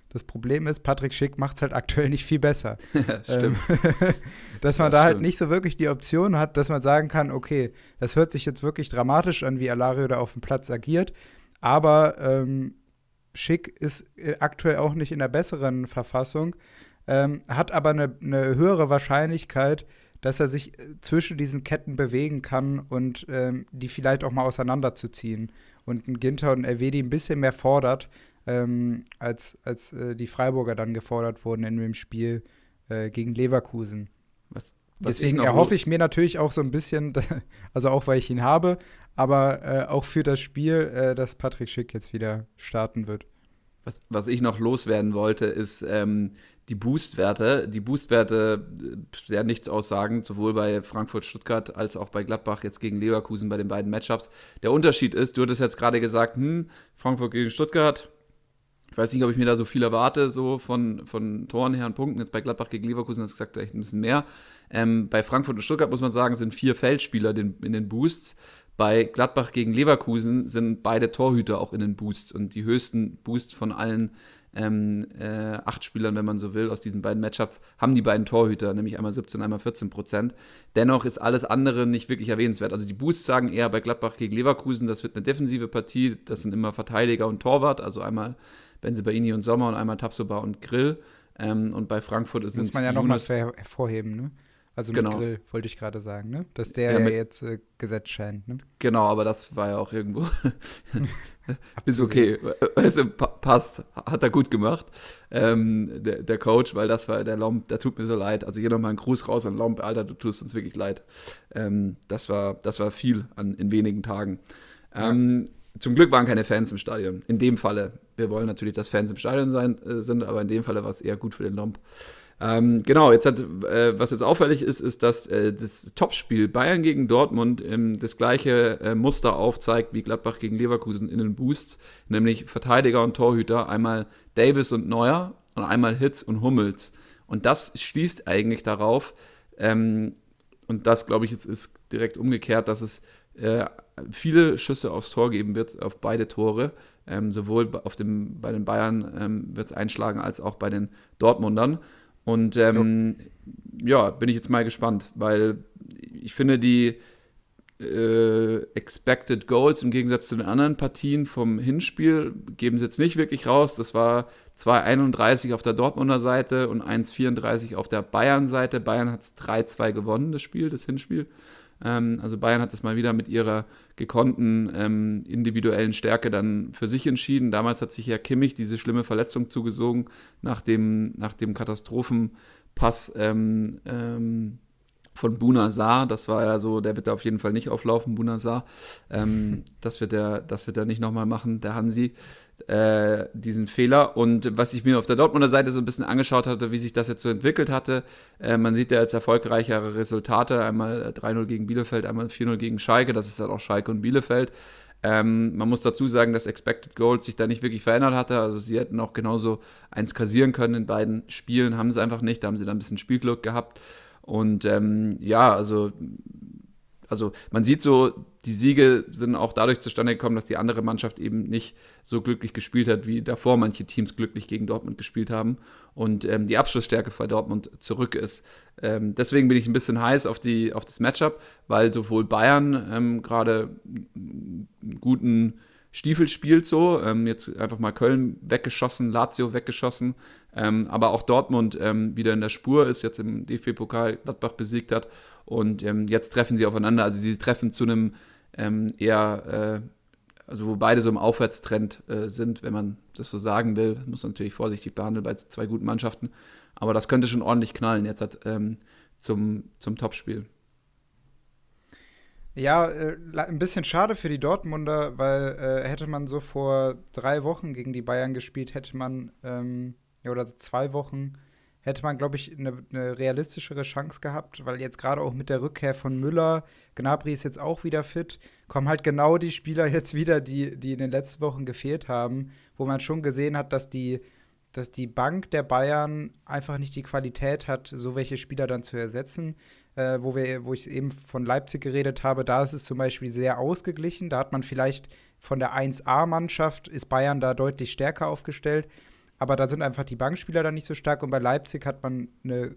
Das Problem ist, Patrick Schick macht es halt aktuell nicht viel besser. stimmt. Ähm, dass man das da halt stimmt. halt nicht so wirklich die Option hat, dass man sagen kann, okay, das hört sich jetzt wirklich dramatisch an, wie Alario da auf dem Platz agiert, aber ähm, Schick ist äh, aktuell auch nicht in der besseren Verfassung, ähm, hat aber eine, eine, höhere Wahrscheinlichkeit, dass er sich äh, zwischen diesen Ketten bewegen kann und ähm, die vielleicht auch mal auseinanderzuziehen. Und ein Ginter und ein Elvedi ein bisschen mehr fordert, ähm, als, als äh, die Freiburger dann gefordert wurden in dem Spiel äh, gegen Leverkusen. Was, was Deswegen erhoffe ich mir natürlich auch so ein bisschen, also auch weil ich ihn habe, aber äh, auch für das Spiel, äh, dass Patrick Schick jetzt wieder starten wird. Was, was ich noch loswerden wollte, ist ähm, die Boostwerte. Die Boostwerte äh, sehr nichts aussagen, sowohl bei Frankfurt-Stuttgart als auch bei Gladbach jetzt gegen Leverkusen bei den beiden Matchups. Der Unterschied ist, du hattest jetzt gerade gesagt, hm, Frankfurt gegen Stuttgart, ich weiß nicht, ob ich mir da so viel erwarte, so von, von Toren her und Punkten. Jetzt bei Gladbach gegen Leverkusen hast du gesagt, echt ein bisschen mehr. Ähm, bei Frankfurt und Stuttgart muss man sagen, sind vier Feldspieler in, in den Boosts. Bei Gladbach gegen Leverkusen sind beide Torhüter auch in den Boosts und die höchsten Boosts von allen ähm, äh, acht Spielern, wenn man so will, aus diesen beiden Matchups, haben die beiden Torhüter, nämlich einmal 17, einmal 14 Prozent. Dennoch ist alles andere nicht wirklich erwähnenswert. Also die Boosts sagen eher bei Gladbach gegen Leverkusen, das wird eine defensive Partie, das sind immer Verteidiger und Torwart, also einmal Benzebaini und Sommer und einmal Tapsoba und Grill. Ähm, und bei Frankfurt ist es. Muss man ja nochmal hervorheben, ne? Also mit genau. Grill, wollte ich gerade sagen, ne? Dass der ja, ja jetzt äh, gesetzt scheint, ne? Genau, aber das war ja auch irgendwo. ist okay. Du, passt. Hat er gut gemacht. Ähm, der, der, Coach, weil das war der Lomb, der tut mir so leid. Also hier nochmal ein Gruß raus an Lomb, Alter, du tust uns wirklich leid. Ähm, das, war, das war viel an, in wenigen Tagen. Ähm, ja. Zum Glück waren keine Fans im Stadion. In dem Falle. Wir wollen natürlich, dass Fans im Stadion sein, äh, sind, aber in dem Falle war es eher gut für den Lomb. Ähm, genau, jetzt hat, äh, was jetzt auffällig ist, ist, dass äh, das Topspiel Bayern gegen Dortmund ähm, das gleiche äh, Muster aufzeigt wie Gladbach gegen Leverkusen in den Boosts, nämlich Verteidiger und Torhüter, einmal Davis und Neuer und einmal Hitz und Hummels. Und das schließt eigentlich darauf, ähm, und das glaube ich jetzt ist direkt umgekehrt, dass es äh, viele Schüsse aufs Tor geben wird, auf beide Tore. Ähm, sowohl auf dem, bei den Bayern ähm, wird es einschlagen, als auch bei den Dortmundern. Und ähm, ja. ja, bin ich jetzt mal gespannt, weil ich finde, die äh, Expected Goals im Gegensatz zu den anderen Partien vom Hinspiel geben sie jetzt nicht wirklich raus. Das war 2,31 auf der Dortmunder Seite und 1,34 auf der Bayern-Seite. Bayern hat es 3-2 gewonnen, das Spiel, das Hinspiel. Ähm, also Bayern hat es mal wieder mit ihrer gekonnten ähm, individuellen Stärke dann für sich entschieden. Damals hat sich ja Kimmich diese schlimme Verletzung zugesogen nach dem, nach dem Katastrophenpass ähm, ähm, von Buna Saar. Das war ja so, der wird da auf jeden Fall nicht auflaufen, Buna Saar. Ähm, das, wird er, das wird er nicht nochmal machen, der Hansi äh, diesen Fehler. Und was ich mir auf der Dortmunder Seite so ein bisschen angeschaut hatte, wie sich das jetzt so entwickelt hatte, äh, man sieht ja jetzt erfolgreichere Resultate, einmal 3-0 gegen Bielefeld, einmal 4-0 gegen Schalke, das ist dann auch Schalke und Bielefeld. Ähm, man muss dazu sagen, dass Expected Goals sich da nicht wirklich verändert hatte. Also sie hätten auch genauso eins kassieren können in beiden Spielen, haben sie einfach nicht. Da haben sie dann ein bisschen Spielglück gehabt. Und ähm, ja, also also man sieht so, die Siege sind auch dadurch zustande gekommen, dass die andere Mannschaft eben nicht so glücklich gespielt hat, wie davor manche Teams glücklich gegen Dortmund gespielt haben und ähm, die Abschlussstärke bei Dortmund zurück ist. Ähm, deswegen bin ich ein bisschen heiß auf, die, auf das Matchup, weil sowohl Bayern ähm, gerade einen guten Stiefel spielt so, ähm, jetzt einfach mal Köln weggeschossen, Lazio weggeschossen, ähm, aber auch Dortmund ähm, wieder in der Spur ist, jetzt im DFB-Pokal Gladbach besiegt hat und ähm, jetzt treffen sie aufeinander. Also sie treffen zu einem ähm, eher, äh, also wo beide so im Aufwärtstrend äh, sind, wenn man das so sagen will. Muss man natürlich vorsichtig behandeln bei zwei guten Mannschaften. Aber das könnte schon ordentlich knallen jetzt hat, ähm, zum, zum Topspiel. Ja, äh, ein bisschen schade für die Dortmunder, weil äh, hätte man so vor drei Wochen gegen die Bayern gespielt, hätte man, ähm, oder so zwei Wochen, hätte man, glaube ich, eine ne realistischere Chance gehabt, weil jetzt gerade auch mit der Rückkehr von Müller, Gnabry ist jetzt auch wieder fit, kommen halt genau die Spieler jetzt wieder, die, die in den letzten Wochen gefehlt haben, wo man schon gesehen hat, dass die, dass die Bank der Bayern einfach nicht die Qualität hat, so welche Spieler dann zu ersetzen äh, wo, wir, wo ich eben von Leipzig geredet habe, da ist es zum Beispiel sehr ausgeglichen. Da hat man vielleicht von der 1A-Mannschaft ist Bayern da deutlich stärker aufgestellt. Aber da sind einfach die Bankspieler dann nicht so stark. Und bei Leipzig hat man eine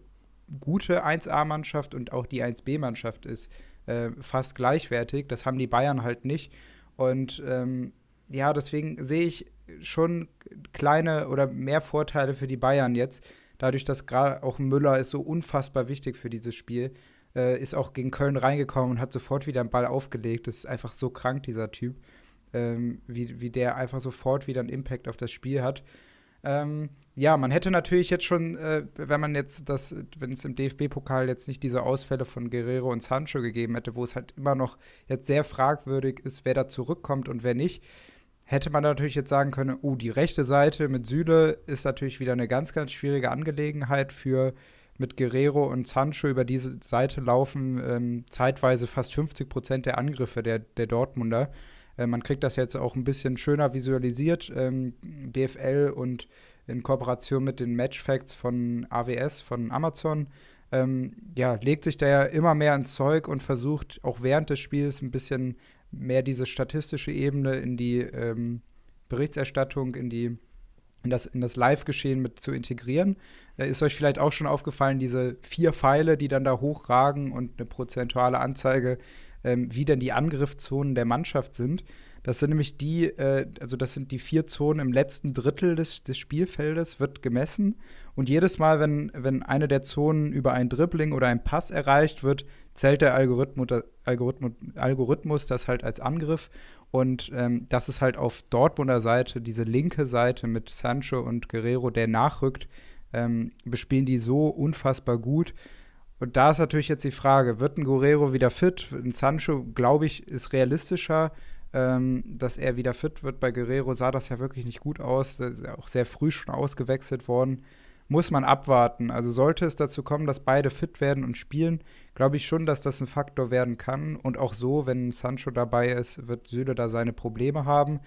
gute 1A-Mannschaft und auch die 1B-Mannschaft ist äh, fast gleichwertig. Das haben die Bayern halt nicht. Und ähm, ja, deswegen sehe ich schon kleine oder mehr Vorteile für die Bayern jetzt dadurch, dass gerade auch Müller ist so unfassbar wichtig für dieses Spiel, äh, ist auch gegen Köln reingekommen und hat sofort wieder einen Ball aufgelegt. Das ist einfach so krank, dieser Typ, ähm, wie, wie der einfach sofort wieder einen Impact auf das Spiel hat. Ähm, ja, man hätte natürlich jetzt schon, äh, wenn man jetzt das, wenn es im DFB-Pokal jetzt nicht diese Ausfälle von Guerrero und Sancho gegeben hätte, wo es halt immer noch jetzt sehr fragwürdig ist, wer da zurückkommt und wer nicht, hätte man natürlich jetzt sagen können, uh, die rechte Seite mit Süle ist natürlich wieder eine ganz, ganz schwierige Angelegenheit für mit Guerrero und Sancho über diese Seite laufen ähm, zeitweise fast 50 Prozent der Angriffe der, der Dortmunder. Äh, man kriegt das jetzt auch ein bisschen schöner visualisiert. Ähm, DFL und in Kooperation mit den Matchfacts von AWS, von Amazon, ähm, ja, legt sich da ja immer mehr ins Zeug und versucht auch während des Spiels ein bisschen mehr diese statistische Ebene in die ähm, Berichterstattung, in die in das, in das Live-Geschehen mit zu integrieren. Äh, ist euch vielleicht auch schon aufgefallen, diese vier Pfeile, die dann da hochragen und eine prozentuale Anzeige, ähm, wie denn die Angriffszonen der Mannschaft sind. Das sind nämlich die, äh, also das sind die vier Zonen im letzten Drittel des, des Spielfeldes, wird gemessen. Und jedes Mal, wenn, wenn eine der Zonen über ein Dribbling oder ein Pass erreicht wird, zählt der Algorithmus, Algorithmus, Algorithmus das halt als Angriff. Und ähm, das ist halt auf Dortmunder Seite, diese linke Seite mit Sancho und Guerrero, der nachrückt, ähm, bespielen die so unfassbar gut. Und da ist natürlich jetzt die Frage, wird ein Guerrero wieder fit? Ein Sancho, glaube ich, ist realistischer ähm, dass er wieder fit wird. Bei Guerrero sah das ja wirklich nicht gut aus. Er ist auch sehr früh schon ausgewechselt worden. Muss man abwarten. Also sollte es dazu kommen, dass beide fit werden und spielen, glaube ich schon, dass das ein Faktor werden kann. Und auch so, wenn Sancho dabei ist, wird Süle da seine Probleme haben.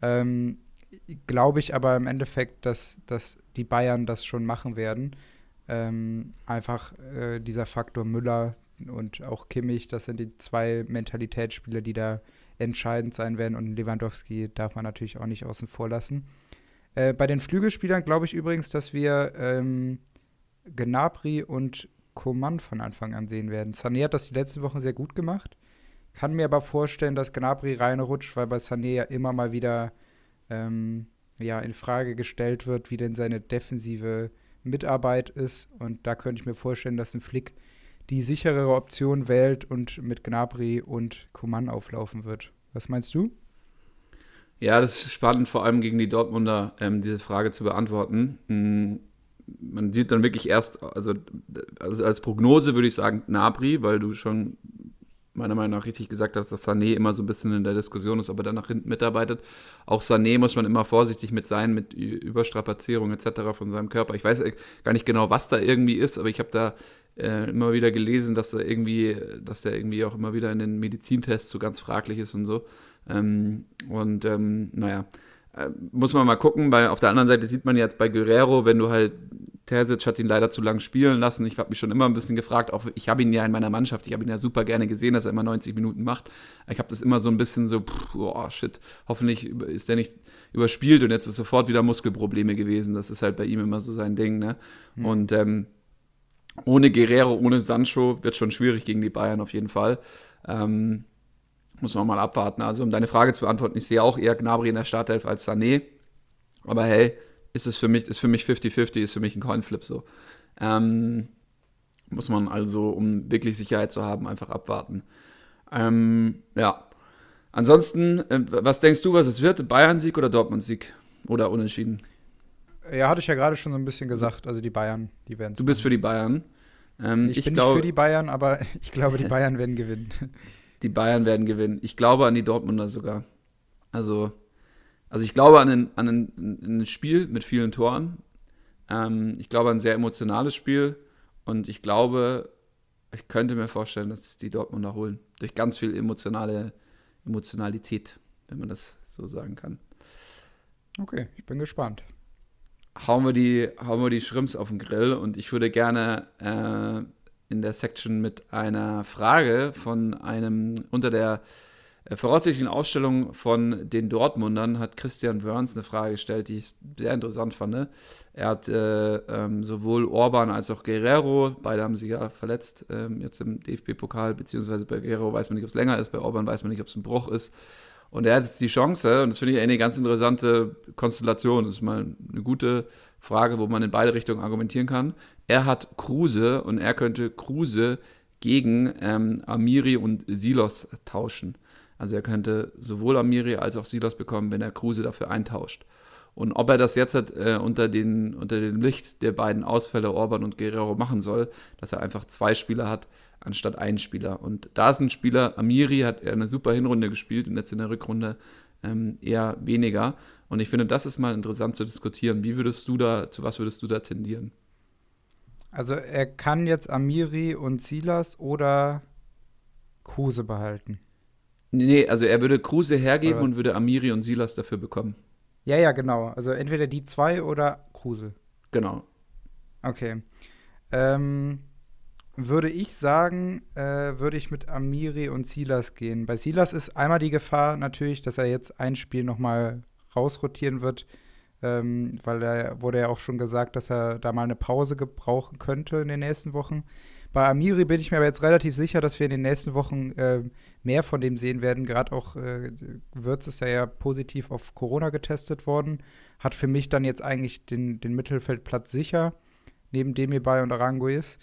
Ähm, glaube ich aber im Endeffekt, dass, dass die Bayern das schon machen werden. Ähm, einfach äh, dieser Faktor Müller und auch Kimmich, das sind die zwei Mentalitätsspiele, die da entscheidend sein werden. Und Lewandowski darf man natürlich auch nicht außen vor lassen. Äh, bei den Flügelspielern glaube ich übrigens, dass wir ähm, Gnabry und Coman von Anfang an sehen werden. Sané hat das die letzten Wochen sehr gut gemacht. Kann mir aber vorstellen, dass Gnabry reinrutscht, weil bei Sané ja immer mal wieder ähm, ja, in Frage gestellt wird, wie denn seine defensive Mitarbeit ist. Und da könnte ich mir vorstellen, dass ein Flick die sicherere Option wählt und mit Gnabry und Coman auflaufen wird. Was meinst du? Ja, das ist spannend, vor allem gegen die Dortmunder ähm, diese Frage zu beantworten. Mm, man sieht dann wirklich erst, also, also als Prognose würde ich sagen Gnabry, weil du schon meiner Meinung nach richtig gesagt hast, dass Sané immer so ein bisschen in der Diskussion ist, ob er dann nach hinten mitarbeitet. Auch Sané muss man immer vorsichtig mit sein, mit Überstrapazierung etc. von seinem Körper. Ich weiß gar nicht genau, was da irgendwie ist, aber ich habe da äh, immer wieder gelesen, dass er irgendwie, dass der irgendwie auch immer wieder in den Medizintests so ganz fraglich ist und so. Ähm, und ähm, naja, äh, muss man mal gucken, weil auf der anderen Seite sieht man jetzt bei Guerrero, wenn du halt, Terzic hat ihn leider zu lang spielen lassen. Ich habe mich schon immer ein bisschen gefragt, auch ich habe ihn ja in meiner Mannschaft, ich habe ihn ja super gerne gesehen, dass er immer 90 Minuten macht. Ich habe das immer so ein bisschen so, pff, oh shit, hoffentlich ist der nicht überspielt und jetzt ist sofort wieder Muskelprobleme gewesen. Das ist halt bei ihm immer so sein Ding, ne? Mhm. Und ähm, ohne Guerrero, ohne Sancho wird schon schwierig gegen die Bayern auf jeden Fall. Ähm, muss man mal abwarten. Also, um deine Frage zu beantworten, ich sehe auch eher Gnabry in der Startelf als Sané. Aber hey, ist es für mich, ist für mich 50-50, ist für mich ein Coinflip so. Ähm, muss man also, um wirklich Sicherheit zu haben, einfach abwarten. Ähm, ja. Ansonsten, äh, was denkst du, was es wird? Bayern-Sieg oder Dortmund-Sieg? Oder unentschieden? Ja, hatte ich ja gerade schon so ein bisschen gesagt. Also die Bayern, die werden Du bist für die Bayern. Ähm, ich, ich, bin glaub, für die Bayern, aber ich glaube, die Bayern werden gewinnen. Die Bayern werden gewinnen. Ich glaube an die Dortmunder sogar. Also, also ich glaube an ein, an ein, ein Spiel mit vielen Toren. Ähm, ich glaube an ein sehr emotionales Spiel. Und ich glaube, ich könnte mir vorstellen, dass die Dortmunder holen. Durch ganz viel emotionale Emotionalität, wenn man das so sagen kann. Okay, ich bin gespannt. Hauen wir die, hauen wir die Shrimps auf den Grill und ich würde gerne äh, in der Section mit einer Frage von einem unter der voraussichtlichen Ausstellung von den Dortmundern hat Christian Wörns eine Frage gestellt, die ich sehr interessant fand. Er hat äh, ähm, sowohl Orban als auch Guerrero, beide haben sich ja verletzt ähm, jetzt im DFB-Pokal, beziehungsweise bei Guerrero weiß man nicht, ob es länger ist, bei Orban weiß man nicht, ob es ein Bruch ist. Und er hat jetzt die Chance, und das finde ich eine ganz interessante Konstellation, das ist mal eine gute Frage, wo man in beide Richtungen argumentieren kann. Er hat Kruse und er könnte Kruse gegen ähm, Amiri und Silos tauschen. Also er könnte sowohl Amiri als auch Silas bekommen, wenn er Kruse dafür eintauscht. Und ob er das jetzt äh, unter, den, unter dem Licht der beiden Ausfälle Orban und Guerrero machen soll, dass er einfach zwei Spieler hat, anstatt einen Spieler. Und da ist ein Spieler, Amiri hat eine super Hinrunde gespielt und jetzt in der Rückrunde ähm, eher weniger. Und ich finde, das ist mal interessant zu diskutieren. Wie würdest du da, zu was würdest du da tendieren? Also er kann jetzt Amiri und Silas oder Kruse behalten. Nee, also er würde Kruse hergeben und würde Amiri und Silas dafür bekommen. Ja, ja, genau. Also entweder die zwei oder Kruse. Genau. Okay. Ähm, würde ich sagen, äh, würde ich mit Amiri und Silas gehen. Bei Silas ist einmal die Gefahr natürlich, dass er jetzt ein Spiel noch mal rausrotieren wird, ähm, weil da wurde ja auch schon gesagt, dass er da mal eine Pause gebrauchen könnte in den nächsten Wochen. Bei Amiri bin ich mir aber jetzt relativ sicher, dass wir in den nächsten Wochen äh, mehr von dem sehen werden. Gerade auch äh, Würz ist ja, ja positiv auf Corona getestet worden. Hat für mich dann jetzt eigentlich den, den Mittelfeldplatz sicher, neben Demirbay und Aranguiz.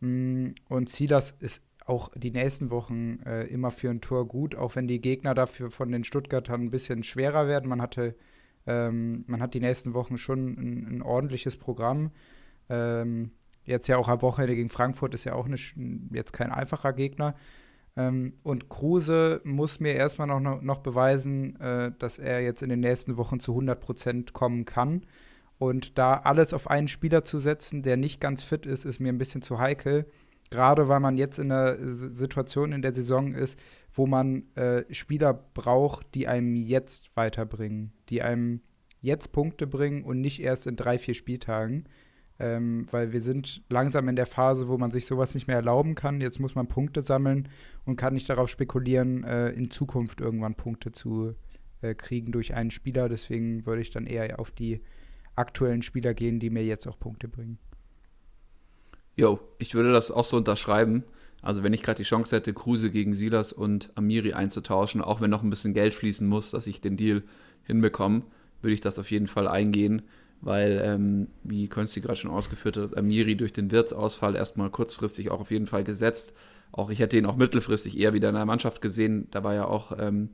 Mm, und Silas ist auch die nächsten Wochen äh, immer für ein Tor gut, auch wenn die Gegner dafür von den Stuttgartern ein bisschen schwerer werden. Man hatte, ähm, man hat die nächsten Wochen schon ein, ein ordentliches Programm. Ähm, jetzt ja auch am Wochenende gegen Frankfurt ist ja auch nicht, jetzt kein einfacher Gegner. Ähm, und Kruse muss mir erstmal noch, noch beweisen, äh, dass er jetzt in den nächsten Wochen zu 100 Prozent kommen kann. Und da alles auf einen Spieler zu setzen, der nicht ganz fit ist, ist mir ein bisschen zu heikel. Gerade weil man jetzt in einer Situation in der Saison ist, wo man äh, Spieler braucht, die einem jetzt weiterbringen, die einem jetzt Punkte bringen und nicht erst in drei, vier Spieltagen ähm, weil wir sind langsam in der Phase, wo man sich sowas nicht mehr erlauben kann. Jetzt muss man Punkte sammeln und kann nicht darauf spekulieren, äh, in Zukunft irgendwann Punkte zu äh, kriegen durch einen Spieler. Deswegen würde ich dann eher auf die aktuellen Spieler gehen, die mir jetzt auch Punkte bringen. Jo, ich würde das auch so unterschreiben. Also wenn ich gerade die Chance hätte, Kruse gegen Silas und Amiri einzutauschen, auch wenn noch ein bisschen Geld fließen muss, dass ich den Deal hinbekomme, würde ich das auf jeden Fall eingehen weil, ähm, wie Konsti gerade schon ausgeführt hat, Amiri durch den Wirtsausfall erstmal kurzfristig auch auf jeden Fall gesetzt. Auch ich hätte ihn auch mittelfristig eher wieder in der Mannschaft gesehen. Da war ja auch ähm,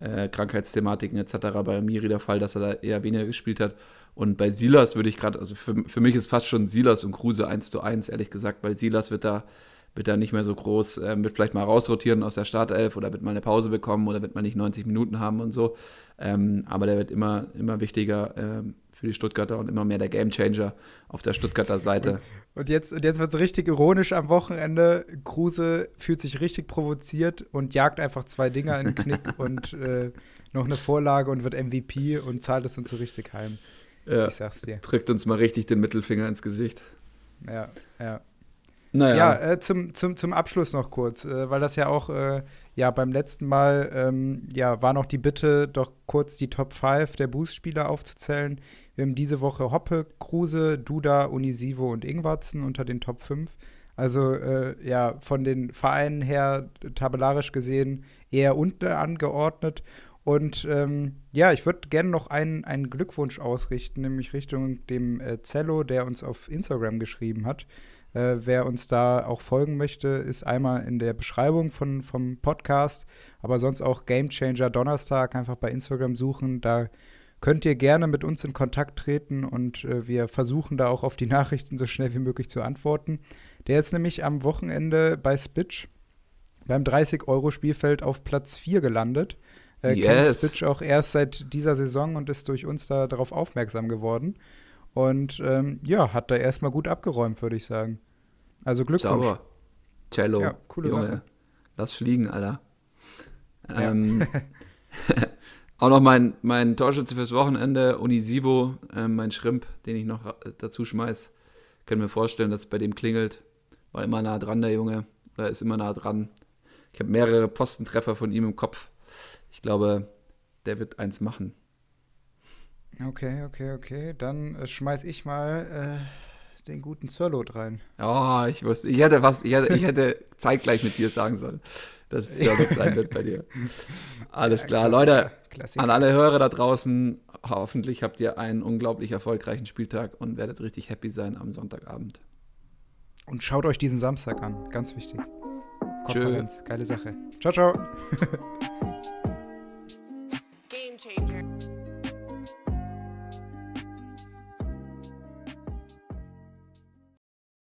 äh, Krankheitsthematiken etc. bei Amiri der Fall, dass er da eher weniger gespielt hat. Und bei Silas würde ich gerade, also für, für mich ist fast schon Silas und Kruse 1 zu 1, ehrlich gesagt, weil Silas wird da wird da nicht mehr so groß, äh, wird vielleicht mal rausrotieren aus der Startelf oder wird mal eine Pause bekommen oder wird mal nicht 90 Minuten haben und so. Ähm, aber der wird immer, immer wichtiger ähm, für die Stuttgarter und immer mehr der Gamechanger auf der Stuttgarter Seite. Und jetzt, und jetzt wird es richtig ironisch am Wochenende. Kruse fühlt sich richtig provoziert und jagt einfach zwei Dinger in den Knick und äh, noch eine Vorlage und wird MVP und zahlt es uns so richtig heim. Ja, ich sag's dir. Drückt uns mal richtig den Mittelfinger ins Gesicht. Ja, ja. Naja. Ja, äh, zum, zum, zum Abschluss noch kurz, äh, weil das ja auch, äh, ja, beim letzten Mal, ähm, ja, war noch die Bitte, doch kurz die Top 5 der Boost-Spieler aufzuzählen. Wir haben diese Woche Hoppe, Kruse, Duda, Unisivo und Ingwatzen unter den Top 5. Also, äh, ja, von den Vereinen her, tabellarisch gesehen, eher unten angeordnet. Und ähm, ja, ich würde gerne noch einen, einen Glückwunsch ausrichten, nämlich Richtung dem äh, Zello, der uns auf Instagram geschrieben hat. Äh, wer uns da auch folgen möchte, ist einmal in der Beschreibung von, vom Podcast, aber sonst auch Game Changer Donnerstag einfach bei Instagram suchen. Da könnt ihr gerne mit uns in Kontakt treten und äh, wir versuchen da auch auf die Nachrichten so schnell wie möglich zu antworten. Der ist nämlich am Wochenende bei Spitch beim 30-Euro-Spielfeld auf Platz 4 gelandet. Äh, Yes. Kennt Switch auch erst seit dieser Saison und ist durch uns da darauf aufmerksam geworden. Und ähm, ja, hat da erstmal gut abgeräumt, würde ich sagen. Also Glückwunsch. Sauber. Cello. Ja, coole Junge. Sache. Lass fliegen, Alter. Ja. Ähm, auch noch mein, mein Torschütze fürs Wochenende, Unisivo, ähm, mein Schrimp, den ich noch ra- dazu schmeiß. Können mir vorstellen, dass es bei dem klingelt. War immer nah dran, der Junge. Oder ist immer nah dran. Ich habe mehrere Postentreffer von ihm im Kopf. Ich glaube, der wird eins machen. Okay, okay, okay. Dann äh, schmeiß ich mal äh, den guten Zerlot rein. Oh, ich wusste, ich hätte was, ich hätte, ich hätte zeitgleich mit dir sagen sollen, dass es gut sein wird bei dir. Alles Ja, klar, Klassiker, Leute, Klassiker. an alle Hörer da draußen, hoffentlich habt ihr einen unglaublich erfolgreichen Spieltag und werdet richtig happy sein am Sonntagabend. Und schaut euch diesen Samstag an. Ganz wichtig. Konferenz. Geile Sache. Ciao, ciao.